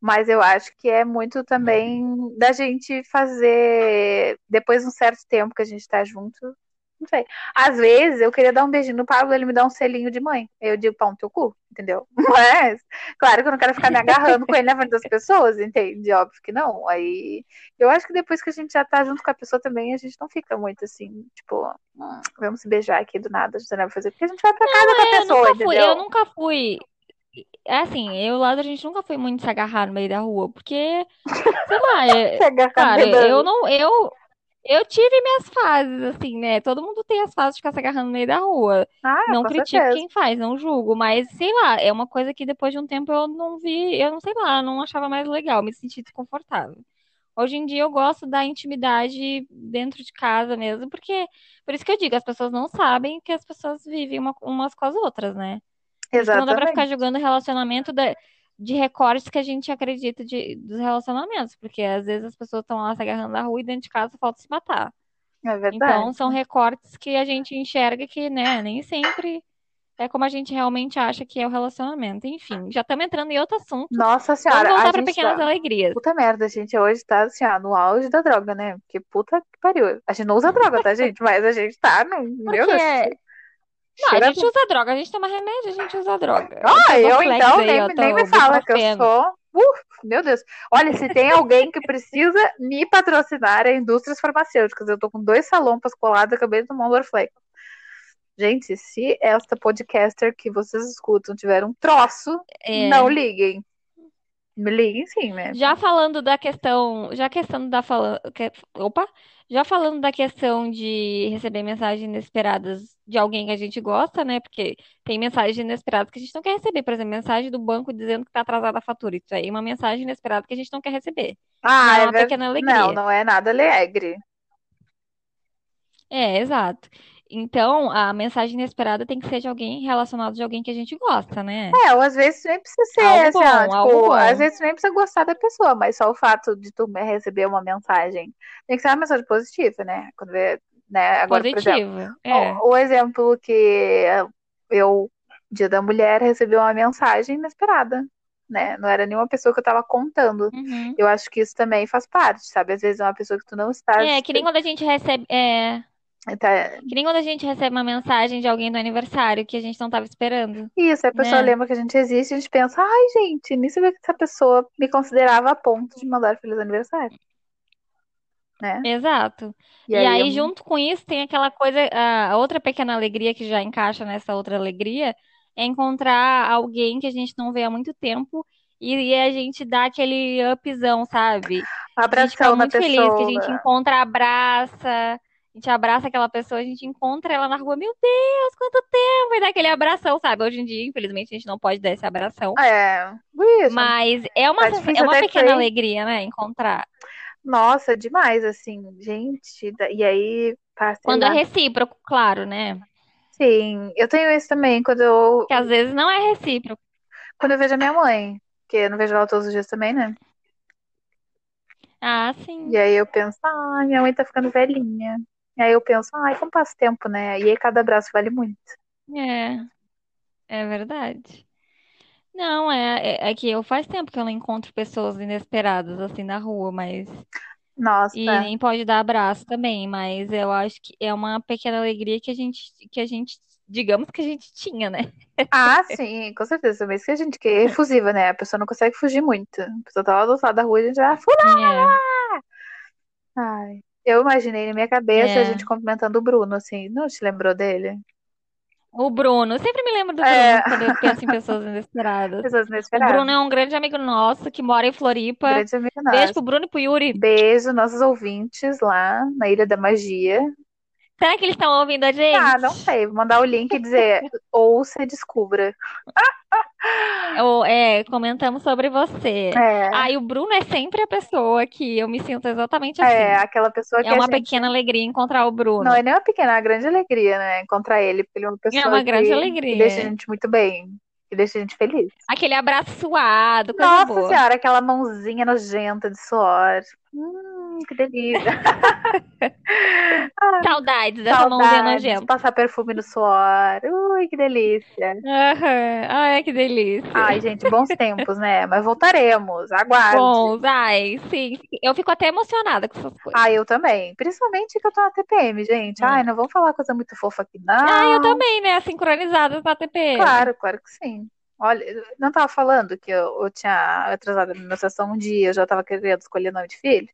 Mas eu acho que é muito também da gente fazer. Depois de um certo tempo que a gente tá junto. Não sei. Às vezes eu queria dar um beijinho no Pablo, ele me dá um selinho de mãe. Eu digo, pau no teu cu, entendeu? [laughs] Mas, claro que eu não quero ficar me agarrando com ele na frente das pessoas, entende? Óbvio que não. Aí eu acho que depois que a gente já tá junto com a pessoa também, a gente não fica muito assim, tipo, hum, vamos se beijar aqui do nada, a gente não vai fazer, porque a gente vai pra casa com a pessoa, nunca fui, entendeu? eu nunca fui. É assim, eu lá a gente nunca foi muito se agarrar no meio da rua, porque, sei lá, é- [laughs] cara, eu não, eu, eu tive minhas fases, assim, né? Todo mundo tem as fases de ficar se agarrando no meio da rua. Ah, Não com critico certeza. quem faz, não julgo, mas sei lá, é uma coisa que depois de um tempo eu não vi, eu não sei lá, não achava mais legal, me senti desconfortável. Hoje em dia eu gosto da intimidade dentro de casa mesmo, porque por isso que eu digo, as pessoas não sabem que as pessoas vivem uma- umas com as outras, né? Que não dá pra ficar Exatamente. julgando relacionamento da- de recortes que a gente acredita de, dos relacionamentos, porque às vezes as pessoas estão lá se agarrando na rua e dentro de casa falta se matar. É verdade. Então, são recortes que a gente enxerga que, né, nem sempre é como a gente realmente acha que é o relacionamento. Enfim, já estamos entrando em outro assunto. Nossa Vamos senhora, a voltar para pequenas tá... alegrias. Puta merda, a gente hoje tá assim, ó, no auge da droga, né? Porque puta que pariu. A gente não usa droga, tá, gente? Mas a gente tá no. Meu Deus. Não, a Cheira gente usa droga, a gente toma remédio, a gente usa droga. Ah, eu Dorflex então aí, nem, ó, nem me fala que eu sou. Uf, meu Deus. Olha, se tem alguém que precisa me patrocinar, é indústrias farmacêuticas. Eu tô com dois salompas colados, acabei de tomar um Dorflex. Gente, se esta podcaster que vocês escutam tiver um troço, É. não liguem. Me liguem sim, né? Já falando da questão, já questão da fala, que- opa, já falando da questão de receber mensagens inesperadas de alguém que a gente gosta, né? Porque tem mensagens inesperadas que a gente não quer receber, por exemplo, mensagem do banco dizendo que tá atrasada a fatura. Isso aí é uma mensagem inesperada que a gente não quer receber. Não Ah, é é uma pequena Não, alegria. não é nada alegre. É, exato. Então, a mensagem inesperada tem que ser de alguém relacionado de alguém que a gente gosta, né? É, ou às vezes nem precisa ser Algo assim, bom, algo tipo, bom. às vezes nem precisa gostar da pessoa, mas só o fato de tu receber uma mensagem tem que ser uma mensagem positiva, né? Quando vê, né? Agora, por exemplo. É. o, o exemplo que eu, Dia da Mulher, recebi uma mensagem inesperada, né? Não era nenhuma pessoa que eu tava contando. Uhum. Eu acho que isso também faz parte, sabe? Às vezes é uma pessoa que tu não está. É, que nem quando a gente recebe, é, tá- que nem quando a gente recebe uma mensagem de alguém do aniversário que a gente não estava esperando. Isso, a pessoa Né? lembra que a gente existe e a gente pensa, ai, gente, nem sabia que essa pessoa me considerava a ponto de mandar feliz aniversário. Né? Exato. E E aí, aí, eu- junto com isso, tem aquela coisa, a outra pequena alegria que já encaixa nessa outra alegria, é encontrar alguém que a gente não vê há muito tempo e, e a gente dá aquele upzão, sabe? A gente abração fica muito feliz que a gente pessoa. encontra, abraça, a gente abraça aquela pessoa, a gente encontra ela na rua, meu Deus, quanto tempo! E dá aquele abração, sabe? Hoje em dia, infelizmente, a gente não pode dar esse abração. É, isso. Mas é uma, Tá é uma pequena dizer. alegria, né? Encontrar. Nossa, demais, assim, gente. E aí, sei Quando é lá. recíproco, claro, né? Sim, eu tenho isso também quando eu, Porque às vezes não é recíproco. quando eu vejo a minha mãe, que eu não vejo ela todos os dias também, né? Ah, sim. E aí eu penso, ai, minha mãe tá ficando velhinha. E aí eu penso, ai, como passa o tempo, né? E aí cada abraço vale muito. É, é verdade. Não, é, é, é que eu faz tempo que eu não encontro pessoas inesperadas assim na rua, mas Nossa. E nem pode dar abraço também, mas eu acho que é uma pequena alegria que a gente, que a gente, digamos que a gente tinha, né? Ah, sim, com certeza. Mas que a gente que é efusiva, né? A pessoa não consegue fugir muito. A pessoa tá lá do outro lado da rua e a gente já. Fulana! É, Ai. Eu imaginei na minha cabeça a é. gente cumprimentando o Bruno, assim. Não te lembrou dele? O Bruno, eu sempre me lembro do Bruno É, quando eu penso em pessoas inesperadas. [laughs] pessoas O Bruno é um grande amigo nosso que mora em Floripa. Grande amigo Beijo nosso. pro Bruno e pro Yuri. Beijo, nossos ouvintes lá na Ilha da Magia. Será que eles estão ouvindo a Ah, não gente? sei. Vou mandar o link e dizer ouça e descubra. [laughs] Ou, é, comentamos sobre você. É, Ah, e o Bruno é sempre a pessoa que eu me sinto exatamente é assim. aquela pessoa que É uma gente. pequena alegria encontrar o Não Bruno. é nem uma pequena, é uma grande alegria, né? Encontrar ele, porque ele é uma É pessoa uma grande que, que deixa a alegria. gente muito bem, que deixa a gente feliz. Aquele abraço suado, coisa Nossa boa. Senhora, aquela mãozinha nojenta de suor. Hum, que delícia. [laughs] Saudades dessa mãozinha Saudades de nojenta. passar perfume no suor. Ui, que delícia. Aham. Ai, que delícia. Ai, gente, bons [laughs] tempos, né? Mas voltaremos, aguarde. Bons, ai, sim. Eu fico até emocionada com essas coisas. Ah, eu também. Principalmente que eu tô na TPM, gente. Ai, É. não vamos falar coisa muito fofa aqui, Ah, eu não. também, né? Sincronizadas na TPM. Claro, claro que sim. Olha, não tava falando que eu, eu tinha atrasado a minha menstruação um dia, eu já tava querendo escolher nome de filho.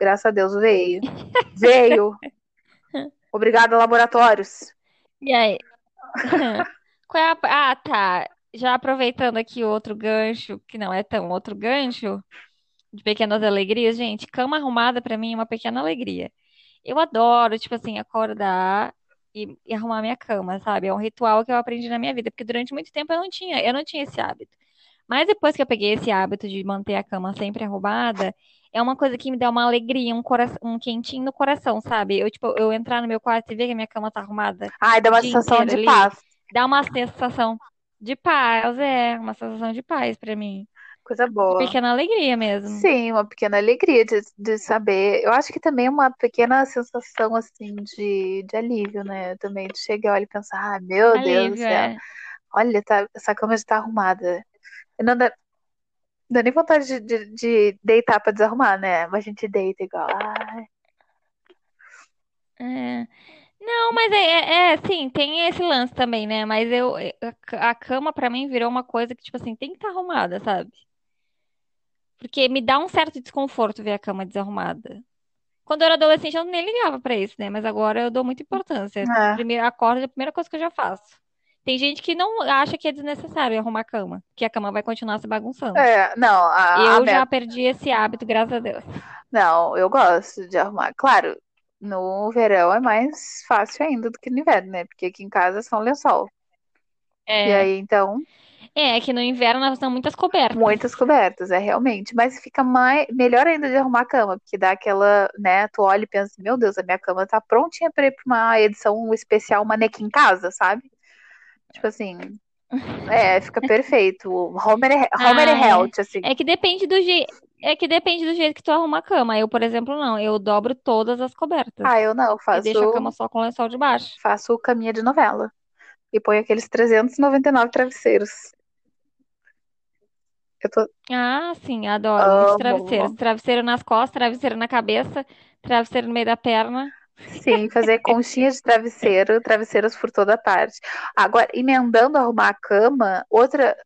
Graças a Deus veio. Veio. [laughs] Obrigada, laboratórios. E aí? [laughs] Qual é a... Ah, tá. Já aproveitando aqui outro gancho, que não é tão outro gancho, de pequenas alegrias, gente, cama arrumada pra mim é uma pequena alegria. Eu adoro, tipo assim, acordar e, e arrumar minha cama, sabe? É um ritual que eu aprendi na minha vida, porque durante muito tempo eu não tinha, eu não tinha esse hábito. Mas depois que eu peguei esse hábito de manter a cama sempre arrumada, é uma coisa que me dá uma alegria, um coração, um quentinho no coração, sabe? Eu, tipo, eu entrar no meu quarto e ver que a minha cama tá arrumada Ai, dá uma sensação de ali, paz. dá uma sensação de paz, é, uma sensação de paz pra mim. Coisa boa. pequena alegria mesmo. Sim, uma pequena alegria de, de saber. Eu acho que também é uma pequena sensação assim de, de alívio, né? Também de chegar olha e pensar, ah, meu Deus do Alívio, céu, é. olha, tá, essa cama já tá arrumada. Não dá, dá nem vontade de, de, de deitar pra desarrumar, né? Mas a gente deita igual. Ai, É. Não, mas é, é, é, sim, tem esse lance também, né? Mas eu, a ca- a cama pra mim virou uma coisa que, tipo assim, tem que estar arrumada, sabe? Porque me dá um certo desconforto ver a cama desarrumada. Quando eu era adolescente, eu nem ligava pra isso, né? Mas agora eu dou muita importância. é. Primeiro, acordo, é a primeira coisa que eu já faço. Tem gente que não acha que é desnecessário arrumar a cama, que a cama vai continuar se bagunçando. É, não, a, a Eu já meta. perdi esse hábito, graças a Deus. Não, eu gosto de arrumar. Claro, no verão é mais fácil ainda do que no inverno, né? Porque aqui em casa é só um lençol. E É, aí, então, é que no inverno nós temos muitas cobertas. muitas cobertas, é realmente. Mas fica mais, melhor ainda de arrumar a cama, porque dá aquela, né? Tu olha e pensa, meu Deus, a minha cama tá prontinha pra ir pra uma edição especial Manequim em Casa, sabe? Tipo assim, [laughs] é, fica perfeito. Homer, Homer Ah, é. Health, assim. É que depende do jeito, é que depende do jeito que tu arruma a cama. Eu, por exemplo, não, eu dobro todas as cobertas Ah, eu não, e deixo a faço, cama só com o lençol de baixo. faço caminha de novela. E ponho aqueles 399 travesseiros. Eu tô, Ah, sim, adoro muitos amo. travesseiros. Travesseiro nas costas, travesseiro na cabeça, travesseiro no meio da perna. Sim, fazer conchinha de travesseiro, travesseiros por toda parte. Agora, emendando arrumar a cama, outra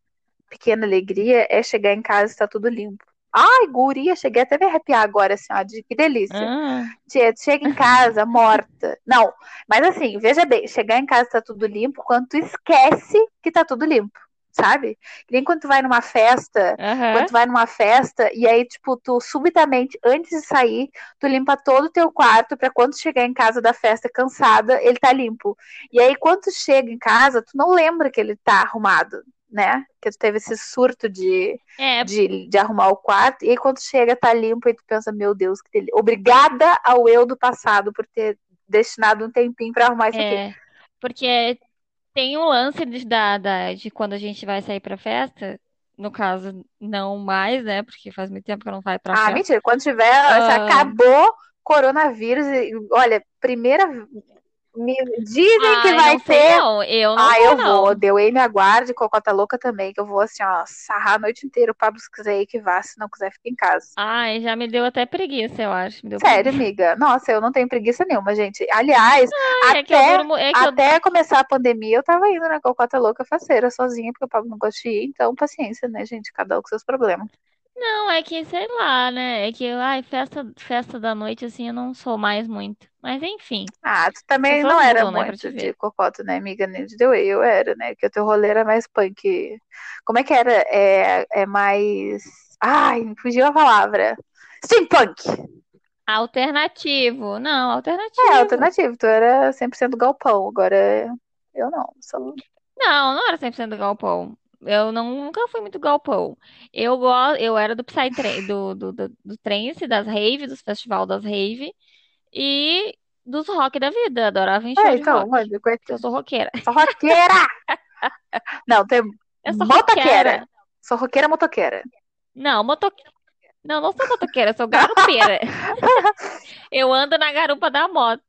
pequena alegria é chegar em casa e estar tudo limpo. Ai, guria, cheguei até a me arrepiar agora, assim, ó, de que delícia. Ah, Tia, chega em casa morta. Não, mas assim, veja bem, chegar em casa tá tudo limpo quando tu esquece que tá tudo limpo, sabe? Que nem quando tu vai numa festa, aham. quando tu vai numa festa e aí, tipo, tu subitamente, antes de sair, tu limpa todo o teu quarto pra quando chegar em casa da festa cansada, ele tá limpo. E aí, quando tu chega em casa, tu não lembra que ele tá arrumado, né? Que tu teve esse surto de, É, de, de arrumar o quarto, e aí quando chega, tá limpo, e tu pensa, meu Deus, que delícia. Obrigada ao eu do passado por ter destinado um tempinho pra arrumar isso aqui. é, porque tem um lance de, da, da- de quando a gente vai sair pra festa, no caso, não mais, né? Porque faz muito tempo que eu não saio pra Ah, festa. mentira, quando tiver, Ah, acabou coronavírus, e, olha, primeira Me dizem que Ai, vai não sei ter. não. Eu não Ah, vou, eu não. vou. Deu me aguarde, Cocota Louca também, que eu vou assim, ó, sarrar a noite inteira. O Pablo, se quiser ir, que vá. Se não quiser, fica em casa. Ai, já me deu até preguiça, eu acho. Sério, preguiça. amiga. Nossa, eu não tenho preguiça nenhuma, gente. Aliás, Ai, é que eu até, durmo, é que eu até começar a pandemia, eu tava indo na Cocota Louca faceira sozinha, porque o Pablo não gosta de ir. Então, paciência, né, gente? Cada um com seus problemas. Não, é que, sei lá, né? É que, ai, festa, festa da noite, assim, eu não sou mais muito. Mas, enfim, Ah, tu as também pessoas não era mudam, né, pra te muito de ver. cocota, né, amiga? Nem de The Way, eu era, né? Que o teu rolê era mais punk. Como é que era? É, é mais. Ai, me fugiu a palavra. Steampunk! Alternativo. Não, É, alternativo. alternativo. Tu era 100% galpão. Agora eu não. Sou... Não, não era 100% galpão. Eu não, nunca fui muito galpão. Eu go, eu era do Psytrance, do, do, do, do trance, das rave, dos festival das rave e dos rock da vida. Adorava show É, então, rock, mano, porque eu sou roqueira. sou roqueira! [laughs] Não, tem Eu sou motoqueira. roqueira. Sou roqueira motoqueira. Não, motoqueira. Não, não sou motoqueira, eu sou garupeira. [laughs] Eu ando na garupa da moto.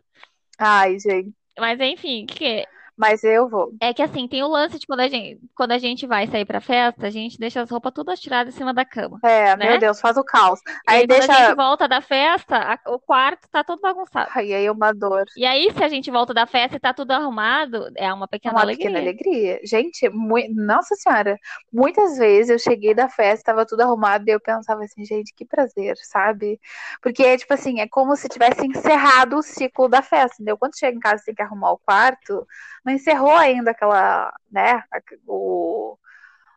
Ai, gente. Mas enfim, que Mas eu vou. é que assim, tem o lance de quando a gente, quando a gente vai sair pra festa, a gente deixa as roupas todas tiradas em cima da cama, É, né? meu Deus, faz o caos. E Aí aí, quando a gente deixa. volta da festa, a- o quarto tá todo bagunçado. Ai, aí é uma dor. E aí, se a gente volta da festa e tá tudo arrumado, é uma É pequena uma pequena alegria. alegria. Gente, nossa senhora, muitas vezes eu cheguei da festa, tava tudo arrumado e eu pensava assim, gente, que prazer, sabe? Porque, tipo assim, é como se tivesse encerrado o ciclo da festa, entendeu? Quando chega em casa tem que arrumar o quarto, não encerrou ainda aquela, né, o...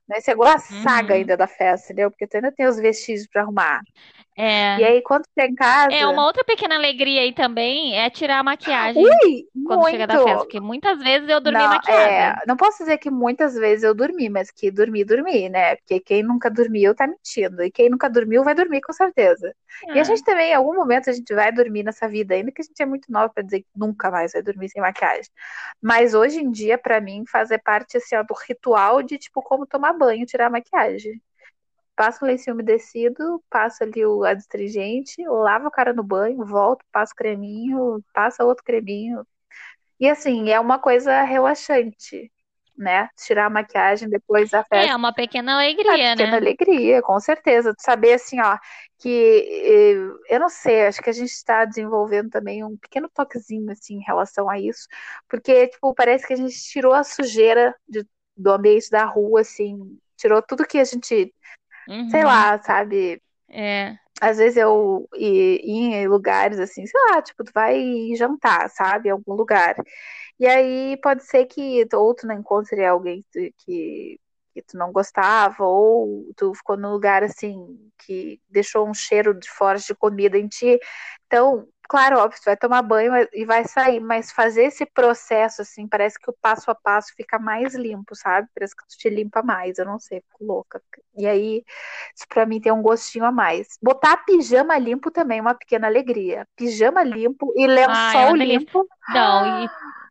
Não encerrou a saga Uhum. ainda da festa, entendeu? Porque tu ainda tem os vestígios pra arrumar. E É. aí, quando chega em casa, É, uma outra pequena alegria aí também é tirar a maquiagem ui, quando chega da festa, muito! porque muitas vezes eu dormi Não, maquiada. é, não posso dizer que muitas vezes eu dormi, mas que dormi, dormi, né? Porque quem nunca dormiu tá mentindo. E quem nunca dormiu vai dormir com certeza. E a Ah, gente também, em algum momento, a gente vai dormir nessa vida, ainda que a gente é muito nova pra dizer que nunca mais vai dormir sem maquiagem. Mas hoje em dia, pra mim, fazer parte assim, ó, do ritual de tipo como tomar banho, tirar a maquiagem. Passa o lencinho umedecido, passa ali o adstringente, lava a cara no banho, volta, passa o creminho, passa outro creminho. E assim, é uma coisa relaxante, né? Tirar a maquiagem depois da É festa. uma pequena Uma alegria, pequena né? alegria, com certeza. Saber assim, ó, que eh, eu não sei, acho que a gente está desenvolvendo também um pequeno toquezinho assim em relação a isso, porque tipo, parece que a gente tirou a sujeira de- do ambiente da rua, assim, tirou tudo que a gente, sei Uhum. lá, sabe? É. Às vezes eu ia em lugares assim, sei lá, tipo, tu vai jantar, sabe, em algum lugar. E aí pode ser que ou tu não encontre alguém que, que, que tu não gostava, ou tu ficou num lugar assim que deixou um cheiro de fora de comida em ti. Então, claro, óbvio, tu vai tomar banho e vai sair, mas fazer esse processo assim, parece que o passo a passo fica mais limpo, sabe? Parece que tu te limpa mais, eu não sei, fico louca. E aí, isso pra mim tem um gostinho a mais. Botar pijama limpo também é uma pequena alegria. Pijama limpo e Ai, é lençol uma delícia. limpo. Não, e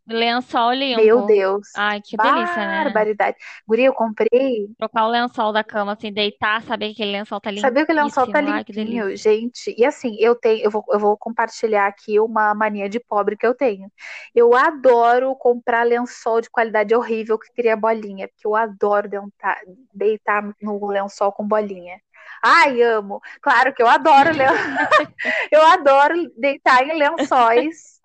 lençol Meu limpo. Deus. Ai, que delícia, né? Barbaridade. Guria, eu comprei. Trocar o lençol da cama, assim, deitar, saber que aquele lençol tá Sabia que o lençol tá limpíssimo. Ai, limpinho, gente. E assim, eu tenho, eu vou, eu vou compartilhar aqui uma mania de pobre que eu tenho. Eu adoro comprar lençol de qualidade horrível que cria bolinha, porque eu adoro deitar, deitar no lençol com bolinha. Ai, amo. Claro que eu adoro, [laughs] [laughs] eu adoro deitar em lençóis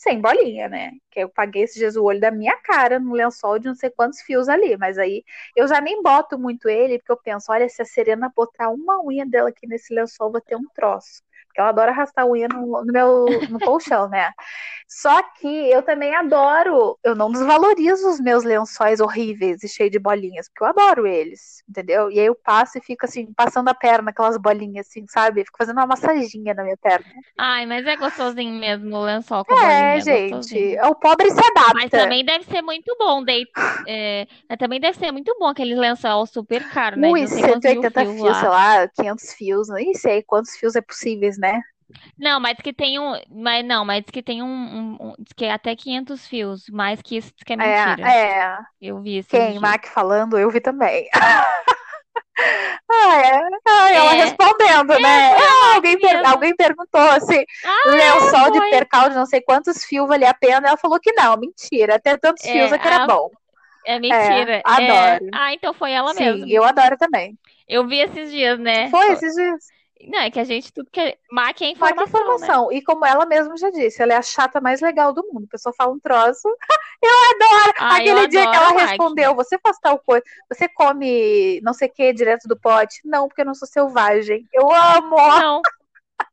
sem bolinha, né? Que eu paguei esse o olho da minha cara no lençol de não sei quantos fios ali, mas aí eu já nem boto muito ele, porque eu penso, olha, se a Serena botar uma unha dela aqui nesse lençol, vai ter um troço. Porque ela adora arrastar a unha no, no meu no colchão, né? Só que eu também adoro, eu não desvalorizo os meus lençóis horríveis e cheios de bolinhas, porque eu adoro eles, entendeu? E aí eu passo e fico assim, passando a perna, aquelas bolinhas assim, sabe? Fico fazendo uma massaginha na minha perna. Ai, mas é gostosinho mesmo o lençol com É, bolinha, é gente, gostosinho. o pobre se Mas adapta. também deve ser muito bom deitar. É, mas também deve ser muito bom aqueles lençol super caro, né? Ui, não sei quantos mil 180 fios fios, sei lá. lá, 500 fios, nem sei quantos fios é possíveis, né? Não, mas diz que tem um. Mas não, mas que tem um, um, um- que é até 500 fios. Mais que isso diz que é mentira. É, é. Eu vi esses Quem? Mac falando, eu vi também. [laughs] Ah, é. Ah, ela É. respondendo, né? É, Não, alguém, per- alguém perguntou assim, Ah, lençol de foi. percal de não sei quantos fios valia a pena. Ela falou que não, mentira. Até tantos É, fios é que era a- bom. É mentira. É. adoro. Ah, então foi ela Sim, mesmo. eu adoro também. Eu vi esses dias, né? Foi esses dias. Não, é que a gente tudo que Mac é Mas que informação, né? informação. E como ela mesma já disse, ela é a chata mais legal do mundo. A pessoa fala um troço. [laughs] Eu adoro. Ah, eu Aquele dia que adoro ela a Mac. respondeu, você faz tal coisa, você come não sei o que direto do pote? Não, porque eu não sou selvagem. Eu amo. Não.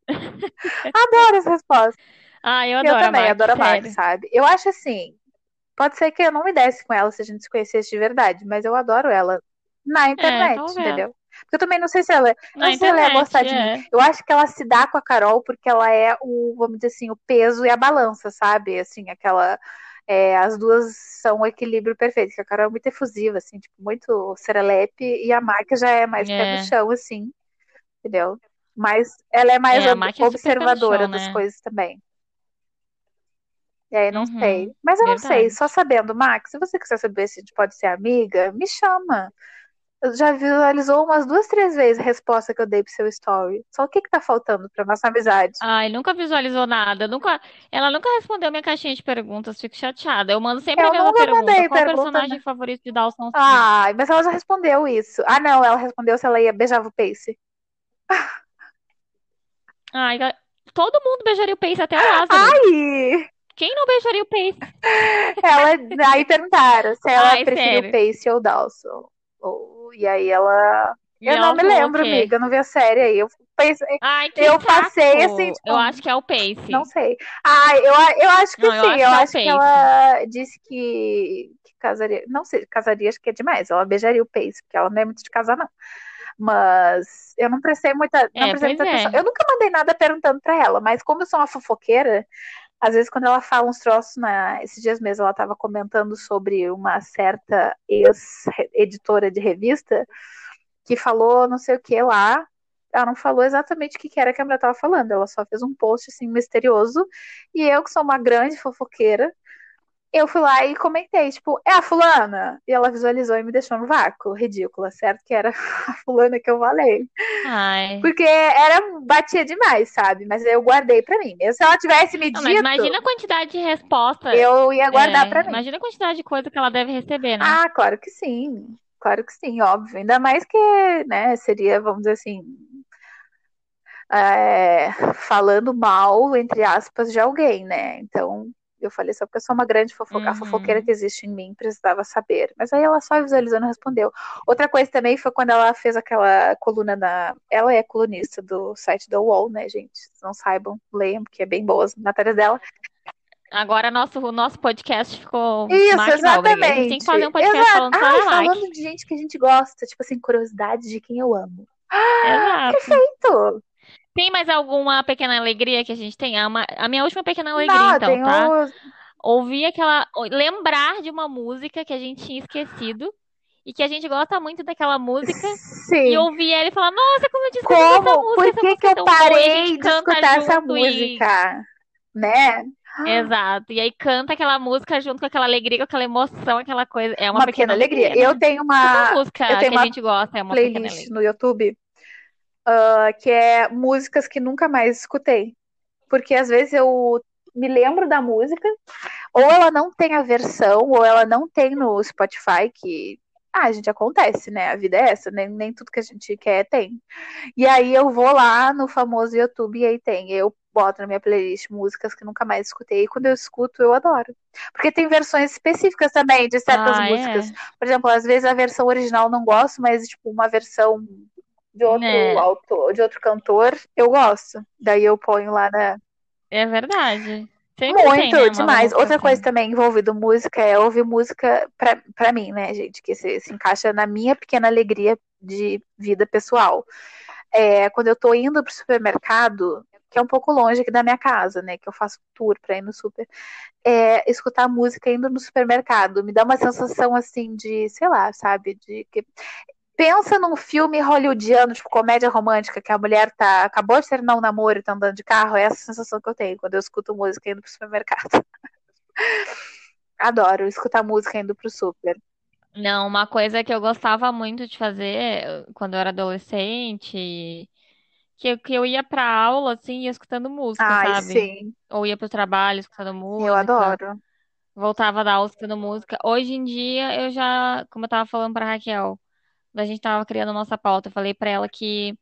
[laughs] Adoro essa resposta. Ah, eu Eu adoro a também Mac, adoro a Mac, sério. sabe? Eu acho assim, pode ser que eu não me desse com ela se a gente se conhecesse de verdade, mas eu adoro ela na internet, talvez. entendeu? Porque eu também não sei se ela, Na não sei se ela ia internet, gostar de mim. é. Eu acho que ela se dá com a Carol porque ela é o, vamos dizer assim, o peso e a balança, sabe? Assim, aquela. é, as duas são o equilíbrio perfeito. Que a Carol é muito efusiva, assim, tipo, muito serelepe, e a Mac já é mais pé É. no chão, assim, entendeu? Mas ela é mais É, ob- é pé observadora chão, das né? coisas também. E aí, não Uhum, sei. Mas eu não sei, verdade. só sabendo, Max, se você quiser saber se a gente pode ser amiga, me chama. Já visualizou umas duas, três vezes a resposta que eu dei pro seu story. Só o que que tá faltando pra nossa amizade? Ai, nunca visualizou nada. Nunca, ela nunca respondeu minha caixinha de perguntas. Fico chateada. Eu mando sempre Eu a mesma pergunta. mandei Qual o pergunta, personagem favorito de Dawson? Ai, mas ela já respondeu isso. Ah, não, ela respondeu se ela ia beijar o Pace. [laughs] Ai, todo mundo beijaria o Pace, até o Lázaro. Ai! Quem não beijaria o Pace? [laughs] Ela, aí perguntaram se ela Ai, preferia o. Pace ou o Dawson. E aí ela. E Eu não me lembro, amiga. Eu não vi a série aí. Eu pensei. Ai, que Eu passei, assim, tipo, Eu acho que é o Pace. Não sei. Ai, eu, eu acho que Não, eu sim. acho Eu que é acho que Pace. ela disse que, que casaria. Não sei, casaria acho que é demais. Ela beijaria o Pace, porque ela não é muito de casar, não. Mas eu não prestei muita, não É, prestei muita é. atenção. Eu nunca mandei nada perguntando pra ela, mas como eu sou uma fofoqueira, às vezes quando ela fala uns troços, na... esses dias mesmo ela estava comentando sobre uma certa ex-editora de revista que falou não sei o que lá. Ela não falou exatamente o que que era que a mulher estava falando, ela só fez um post assim misterioso. E eu, que sou uma grande fofoqueira, eu fui lá e comentei, tipo, é a fulana? E ela visualizou e me deixou no vácuo. Ridícula, certo? Que era [laughs] a fulana que eu falei. Ai. Porque era, batia demais, sabe? Mas eu guardei pra mim. Mesmo se ela tivesse me Não, dito, mas imagina a quantidade de resposta. eu ia guardar É, pra mim. Imagina a quantidade de coisa que ela deve receber, né? Ah, claro que sim. Claro que sim, óbvio. Ainda mais que, né, seria, vamos dizer assim, é, falando mal, entre aspas, de alguém, né? Então, eu falei só porque eu sou uma grande fofoca, a Uhum. fofoqueira que existe em mim, precisava saber. Mas aí ela só visualizou não respondeu. Outra coisa também foi quando ela fez aquela coluna na. Ela é colunista do site da UOL, né, gente? Se não saibam, leiam, porque é bem boa as matérias dela. Agora nosso, o nosso podcast ficou Isso, Nóbrega. A gente tem exatamente. que fazer um podcast Exato. falando Ai, falando de gente que a gente gosta, tipo assim, curiosidades de quem eu amo. Exato. Perfeito! Tem mais alguma pequena alegria que a gente tem? A, ma- a minha última pequena alegria, Não, então, tá? o. Ouvir aquela. Lembrar de uma música que a gente tinha esquecido e que a gente gosta muito daquela música. Sim. E ouvir ela e falar, nossa, como eu disse essa Como? música, Por essa que música que eu a parei de escutar essa junto e- música? Né? Exato. E aí canta aquela música junto com aquela alegria, com aquela emoção, aquela coisa. É uma, Uma pequena alegria. né? Eu tenho Toda uma música eu tenho que a gente gosta é uma pequena playlist alegria. no YouTube ah, que é músicas que nunca mais escutei. Porque às vezes eu me lembro da música, ou ela não tem a versão, ou ela não tem no Spotify, que. Ah, a gente acontece, né? A vida é essa, nem, nem tudo que a gente quer tem. E aí eu vou lá no famoso YouTube e aí tem. Eu boto na minha playlist músicas que nunca mais escutei. E quando eu escuto, eu adoro. Porque tem versões específicas também de certas Ah, é? músicas. Por exemplo, às vezes a versão original eu não gosto, mas tipo, uma versão de outro É. autor, de outro cantor, eu gosto. Daí eu ponho lá na. É verdade. Sempre tem, Muito, né, uma demais. Outra coisa assim. também envolvendo música é ouvir música pra, pra mim, né, gente? Que se, se encaixa na minha pequena alegria de vida pessoal. É, quando eu tô indo pro supermercado, que é um pouco longe aqui da minha casa, né? Que eu faço tour pra ir no super. É, escutar música indo no supermercado me dá uma sensação assim de, sei lá, sabe? De que pensa num filme hollywoodiano, tipo comédia romântica, que a mulher tá acabou de terminar um namoro e tá andando de carro, é essa sensação que eu tenho quando eu escuto música indo pro supermercado. [laughs] Adoro escutar música indo pro super. Não, uma coisa que eu gostava muito de fazer quando eu era adolescente, que eu, que eu ia pra aula, assim, ia escutando música, Ai, sabe? sim, Ou ia pro trabalho escutando eu música, adoro. voltava da aula escutando música. Hoje em dia, eu já, como eu tava falando pra Raquel, a gente tava criando a nossa pauta, eu falei pra ela que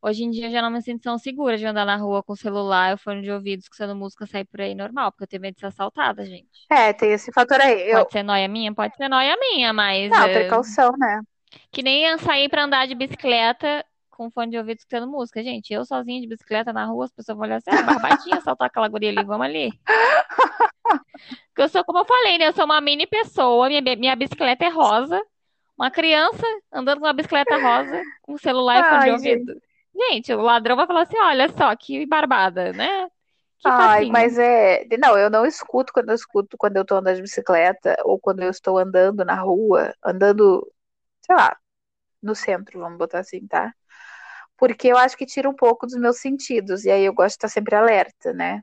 hoje em dia eu já não me sinto tão segura de andar na rua com o celular, eu fone de ouvido, escutando música, sair por aí normal, porque eu tenho medo de ser assaltada, gente. É, tem esse fator aí. Eu... Pode ser noia minha? Pode ser noia minha, mas Não, precaução, né? que nem sair pra andar de bicicleta com fone de ouvido escutando música. Gente, eu sozinha de bicicleta na rua, as pessoas vão olhar assim, ah, barbadinha, assaltar aquela guria ali, vamos ali. [laughs] Porque eu sou, como eu falei, né? Eu sou uma mini pessoa, minha, minha bicicleta é rosa. Uma criança andando com uma bicicleta rosa, com celular e fone de ouvido. Gente, o ladrão vai falar assim: olha só, que barbada, né? Que Ai, facinho. mas é. Não, eu não escuto quando eu escuto quando eu tô andando de bicicleta ou quando eu estou andando na rua, andando, sei lá, no centro, vamos botar assim, tá? Porque eu acho que tira um pouco dos meus sentidos, e aí eu gosto de estar sempre alerta, né?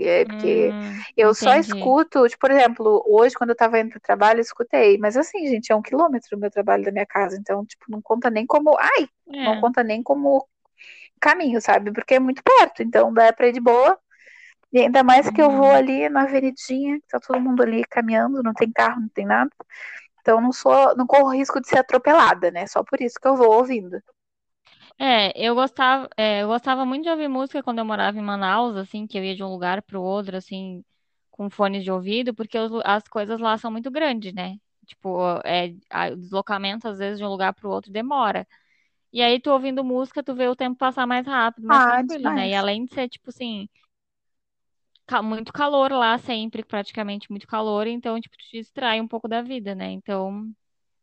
É porque Hum, eu só entendi. escuto, tipo, por exemplo, hoje quando eu tava indo pro trabalho, eu escutei, mas assim, gente, é um quilômetro o meu trabalho da minha casa, então, tipo, não conta nem como. Ai, não É. conta nem como caminho, sabe? Porque é muito perto, então dá pra ir de boa. E ainda mais que eu vou Uhum. ali na avenidinha, que tá todo mundo ali caminhando, não tem carro, não tem nada. Então não sou, não corro risco de ser atropelada, né? Só por isso que eu vou ouvindo. É, eu gostava, é, eu gostava muito de ouvir música quando eu morava em Manaus, assim, que eu ia de um lugar para o outro, assim, com fones de ouvido, porque os lu- as coisas lá são muito grandes, né? Tipo, é, a- o deslocamento, às vezes, de um lugar para o outro demora. E aí, tu ouvindo música, tu vê o tempo passar mais rápido, mais Ah, tranquilo, né? E demais. além de ser, tipo assim, ca- muito calor lá sempre, praticamente muito calor, então, tipo, te distrai um pouco da vida, né? Então,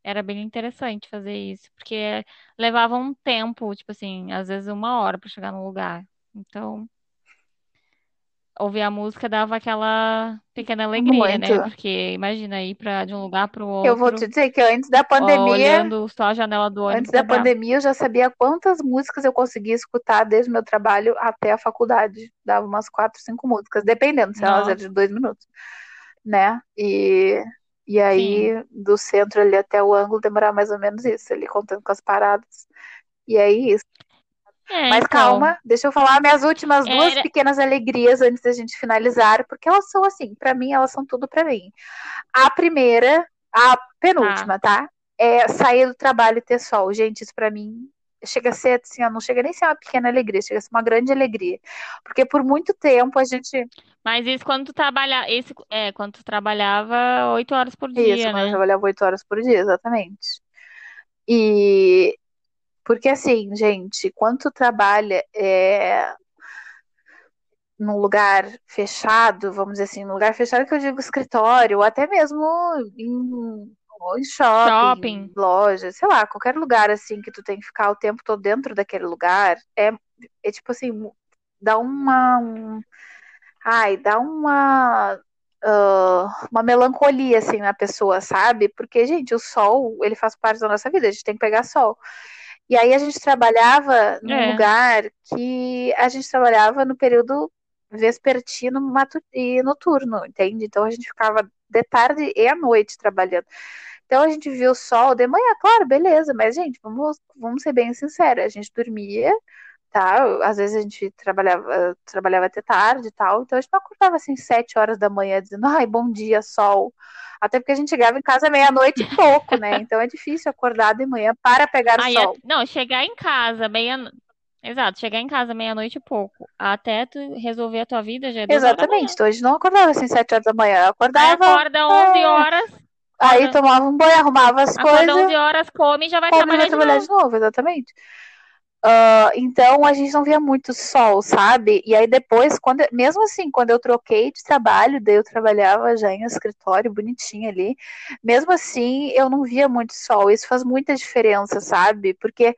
era bem interessante fazer isso, porque levava um tempo, tipo assim, às vezes uma hora pra chegar no lugar. Então, ouvir a música dava aquela pequena alegria, né? Muito. Porque imagina ir pra, de um lugar pro Eu vou outro, te dizer que antes da pandemia, olhando só a janela do antes ônibus da é brabo. pandemia, eu já sabia quantas músicas eu conseguia escutar desde o meu trabalho até a faculdade. Dava umas quatro, cinco músicas, dependendo se elas eram Nossa, de dois minutos, né? E, e sim. aí, do centro ali até o ângulo, demorava mais ou menos isso, ali contando com as paradas. E aí, isso. É, Mas então, calma, deixa eu falar minhas últimas duas era... pequenas alegrias antes da gente finalizar, porque elas são assim, pra mim, elas são tudo pra mim. A primeira, a Tá. penúltima, tá? É sair do trabalho e ter sol. Gente, isso pra mim chega a ser assim, não chega nem a ser uma pequena alegria, chega a ser uma grande alegria. Porque por muito tempo a gente. Mas isso quando tu trabalha, esse, é, quando tu trabalhava oito horas por Isso, dia, quando eu né? trabalhava oito horas por dia, exatamente. E porque assim, gente, quando tu trabalha é, num lugar fechado, vamos dizer assim, num lugar fechado que eu digo escritório, ou até mesmo em shopping, Shopping. loja, sei lá, qualquer lugar assim que tu tem que ficar o tempo todo dentro daquele lugar, é, é tipo assim, dá uma, um, ai, dá uma ah, uma melancolia assim na pessoa, sabe? Porque, gente, o sol, ele faz parte da nossa vida, a gente tem que pegar sol. E aí a gente trabalhava num É. lugar que a gente trabalhava no período vespertino e noturno, entende? Então a gente ficava de tarde e à noite trabalhando. Então a gente via o sol de manhã, claro, beleza, mas gente, vamos, vamos ser bem sinceros, a gente dormia, tá? Às vezes a gente trabalhava, trabalhava até tarde e tal, então a gente não acordava assim sete horas da manhã dizendo, ai, bom dia, sol. Até porque a gente chegava em casa meia-noite e pouco, né? Então é difícil acordar de manhã para pegar Aí, sol. a- não, chegar em casa meia, exato, chegar em casa meia-noite e pouco, até tu resolver a tua vida já é Exatamente, então a gente não acordava assim sete horas da manhã, eu Aí acordava, acorda 11 é, horas, aí acorda, tomava um banho, arrumava as acorda coisas, 11 horas, come e já vai come e vai trabalhar de trabalhar novo. de novo, exatamente. Ah, então a gente não via muito sol, sabe? E aí depois, quando, mesmo assim, quando eu troquei de trabalho, daí eu trabalhava já em um escritório bonitinho ali, mesmo assim eu não via muito sol. Isso faz muita diferença, sabe? Porque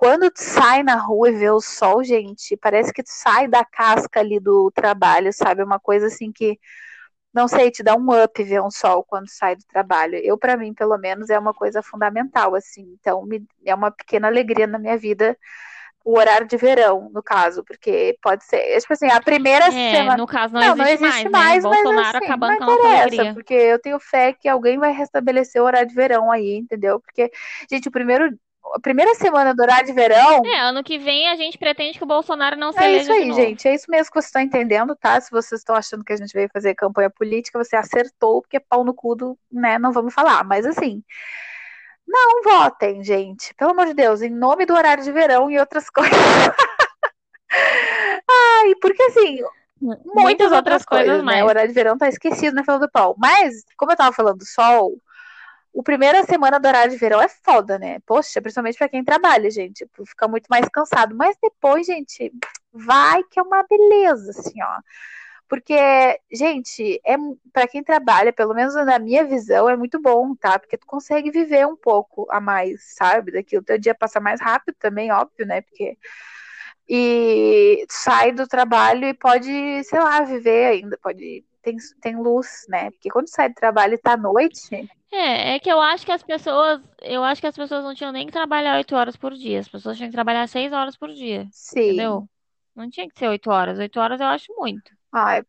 quando tu sai na rua e vê o sol, gente, parece que tu sai da casca ali do trabalho, sabe? Uma coisa assim que não sei, te dá um up ver um sol quando sai do trabalho. Eu, para mim, pelo menos, é uma coisa fundamental, assim. Então, me, é uma pequena alegria na minha vida o horário de verão, no caso, porque pode ser, tipo assim, a primeira É, semana. no caso não Não, não existe existe mais, né? mais, mas Bolsonaro assim, não acabando nossa interessa, alegria. porque eu tenho fé que alguém vai restabelecer o horário de verão aí, entendeu? Porque, gente, o primeiro, a primeira semana do horário de verão. É, ano que vem a gente pretende que o Bolsonaro não se É isso aí, gente. É isso mesmo que vocês estão entendendo, tá? Se vocês estão achando que a gente veio fazer campanha política, você acertou, porque é pau no cu do, né? Não vamos falar. Mas assim, não votem, gente. Pelo amor de Deus, em nome do horário de verão e outras [laughs] coisas. Ai, porque assim, muitas outras coisas, né? mais. O horário de verão tá esquecido na fila do pão. Mas, como eu tava falando do sol, o primeira semana do horário de verão é foda, né? Poxa, principalmente pra quem trabalha, gente. Fica muito mais cansado. Mas depois, gente, vai que é uma beleza, assim, ó. Porque, gente, é para quem trabalha, pelo menos na minha visão, é muito bom, tá? Porque tu consegue viver um pouco a mais, sabe? Daqui o teu dia passa mais rápido também, óbvio, né? Porque e sai do trabalho e pode, sei lá, viver ainda, pode tem, tem luz, né? Porque quando sai do trabalho e tá à noite, É, é que eu acho que as pessoas, eu acho que as pessoas não tinham nem que trabalhar oito horas por dia. As pessoas tinham que trabalhar seis horas por dia, sim. entendeu? Não tinha que ser oito horas. Oito horas eu acho muito. Ai,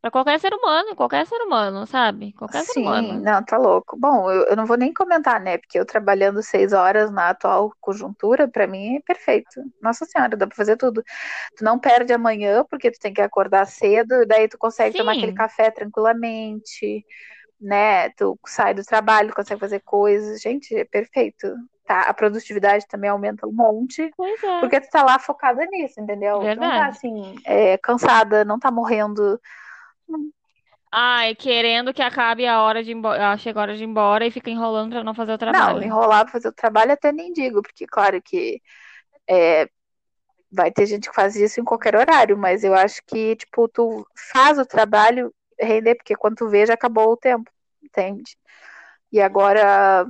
Pra qualquer ser humano, qualquer ser humano, sabe? Qualquer ser sim, humano. não, tá louco. Bom, eu, eu não vou nem comentar, né? Porque eu trabalhando seis horas na atual conjuntura, pra mim é perfeito. Nossa Senhora, dá pra fazer tudo. Tu não perde amanhã, porque tu tem que acordar cedo, daí tu consegue tomar Sim. aquele café tranquilamente, né? Tu sai do trabalho, consegue fazer coisas. Gente, é perfeito. Tá? A produtividade também aumenta um monte. Pois é. Porque tu tá lá focada nisso, entendeu? Tu não tá Verdade. assim, é, cansada, não tá morrendo. Ai, querendo que acabe a hora de embora, chega a hora de ir embora e fica enrolando pra não fazer o Não, trabalho. enrolar pra fazer o trabalho até nem digo, porque claro que é, vai ter gente que faz isso em qualquer horário, mas eu acho que, tipo, tu faz o trabalho render, porque quando tu vê já acabou o tempo, entende? E agora,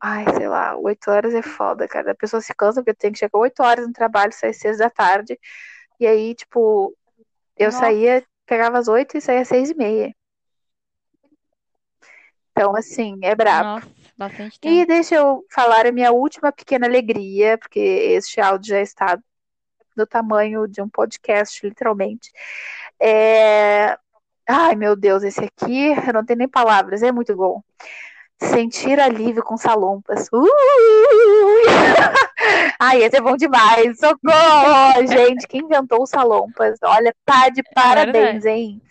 ai, sei lá, oito horas é foda, cara. A pessoa se cansa porque tem que chegar oito horas no trabalho, sair seis da tarde, e aí, tipo, eu Nossa. saía, pegava às oito e saía às seis e meia. Então, assim, é brabo. Nossa, E deixa eu falar a minha última pequena alegria, porque este áudio já está do tamanho de um podcast, literalmente. É... Ai, meu Deus, esse aqui, eu não tenho nem palavras, é muito bom. Sentir alívio com salompas. Ui! [laughs] Ai, esse é bom demais. Socorro! Gente, quem inventou os salompas? Olha, tá de parabéns, hein?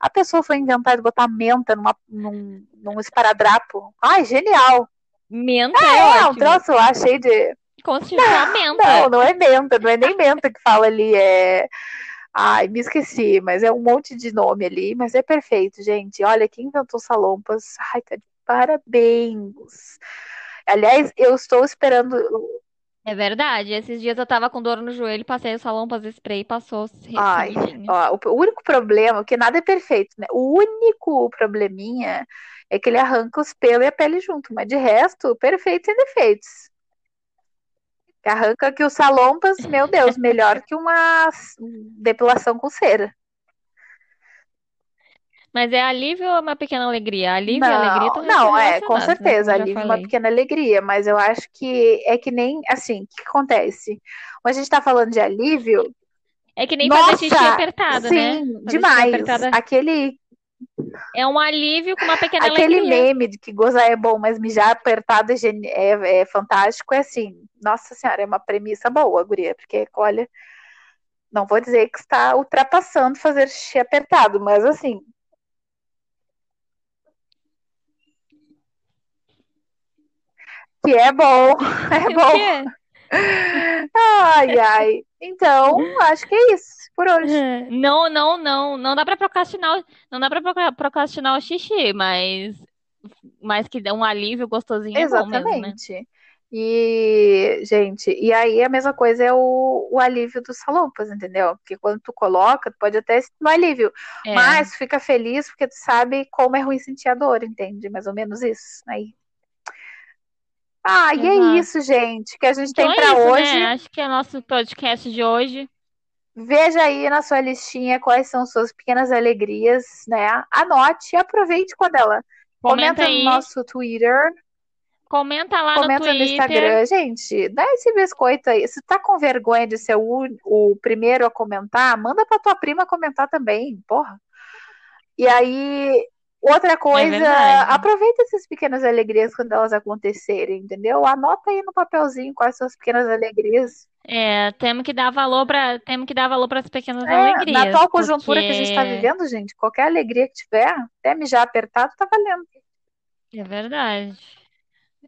A pessoa foi inventar de botar menta numa, num, num esparadrapo. Ai, genial! Menta É, é um troço lá cheio de. Constituir a [laughs] menta. Não, não é menta, não é nem menta que fala ali, é. Ai, me esqueci, mas é um monte de nome ali, mas é perfeito, gente. Olha, quem inventou salompas, ai, tá de parabéns. Aliás, eu estou esperando. É verdade. Esses dias eu tava com dor no joelho, passei o salompas spray e passou Ai, ó, o, o único problema, que nada é perfeito, né? O único probleminha é que ele arranca os pelos e a pele junto, mas de resto, perfeito sem defeitos. Arranca que os salompas, meu Deus, melhor que uma depilação com cera. Mas é alívio ou uma pequena alegria? Alívio e Não, alegria estão não, é, com né? certeza, já alívio é uma pequena alegria, mas eu acho que é que nem, assim, o que acontece? Quando a gente tá falando de alívio, É que nem fazer xixi nossa, apertado, né? sim, Fazer xixi demais. apertado Aquele, é um alívio com uma pequena aquele alegria. meme de que gozar é bom, mas mijar apertado é, é- é fantástico, é assim, nossa senhora, é uma premissa boa, guria, porque, olha, não vou dizer que está ultrapassando fazer xixi apertado, mas assim, que é bom, [laughs] é bom. Ai, ai. Então, acho que é isso por hoje. Não, não, não, não dá pra procrastinar, não dá pra procra- procrastinar o xixi, mas mas que dá um alívio gostosinho é bom mesmo, né? Exatamente. E, gente, e aí a mesma coisa é o, o alívio dos salompas, entendeu? Porque quando tu coloca, tu pode até sentir um alívio, É. mas fica feliz porque tu sabe como é ruim sentir a dor, entende? Mais ou menos isso. Aí. Ah, e é isso, gente, que a gente Então tem é pra isso, hoje. né? Acho que é nosso podcast de hoje. Veja aí na sua listinha quais são suas pequenas alegrias, né? Anote e aproveite quando ela. Comenta Comenta no nosso Twitter, comenta lá no comenta no Twitter. Instagram. Gente, dá esse biscoito aí. Se tá com vergonha de ser o, o primeiro a comentar, manda pra tua prima comentar também, porra. E aí, Outra coisa, verdade. aproveita essas pequenas alegrias quando elas acontecerem, entendeu? Anota aí no papelzinho quais são as pequenas alegrias. É, temos que dar valor para, temos que dar valor para as pequenas É, alegrias, na atual conjuntura que a gente está porque vivendo, gente, qualquer alegria que tiver, até mijar apertado, tá valendo. é verdade.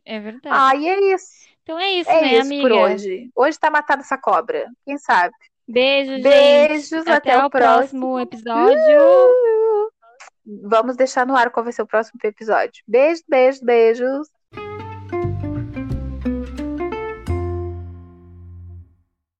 É verdade. Ah, e é isso. Então é isso, É né, isso por amiga? hoje. Hoje tá matada essa cobra. Quem sabe? Beijo, gente. Beijos, até, Até o próximo. próximo episódio. Vamos deixar no ar qual vai ser o próximo episódio. Beijo, beijo, beijos.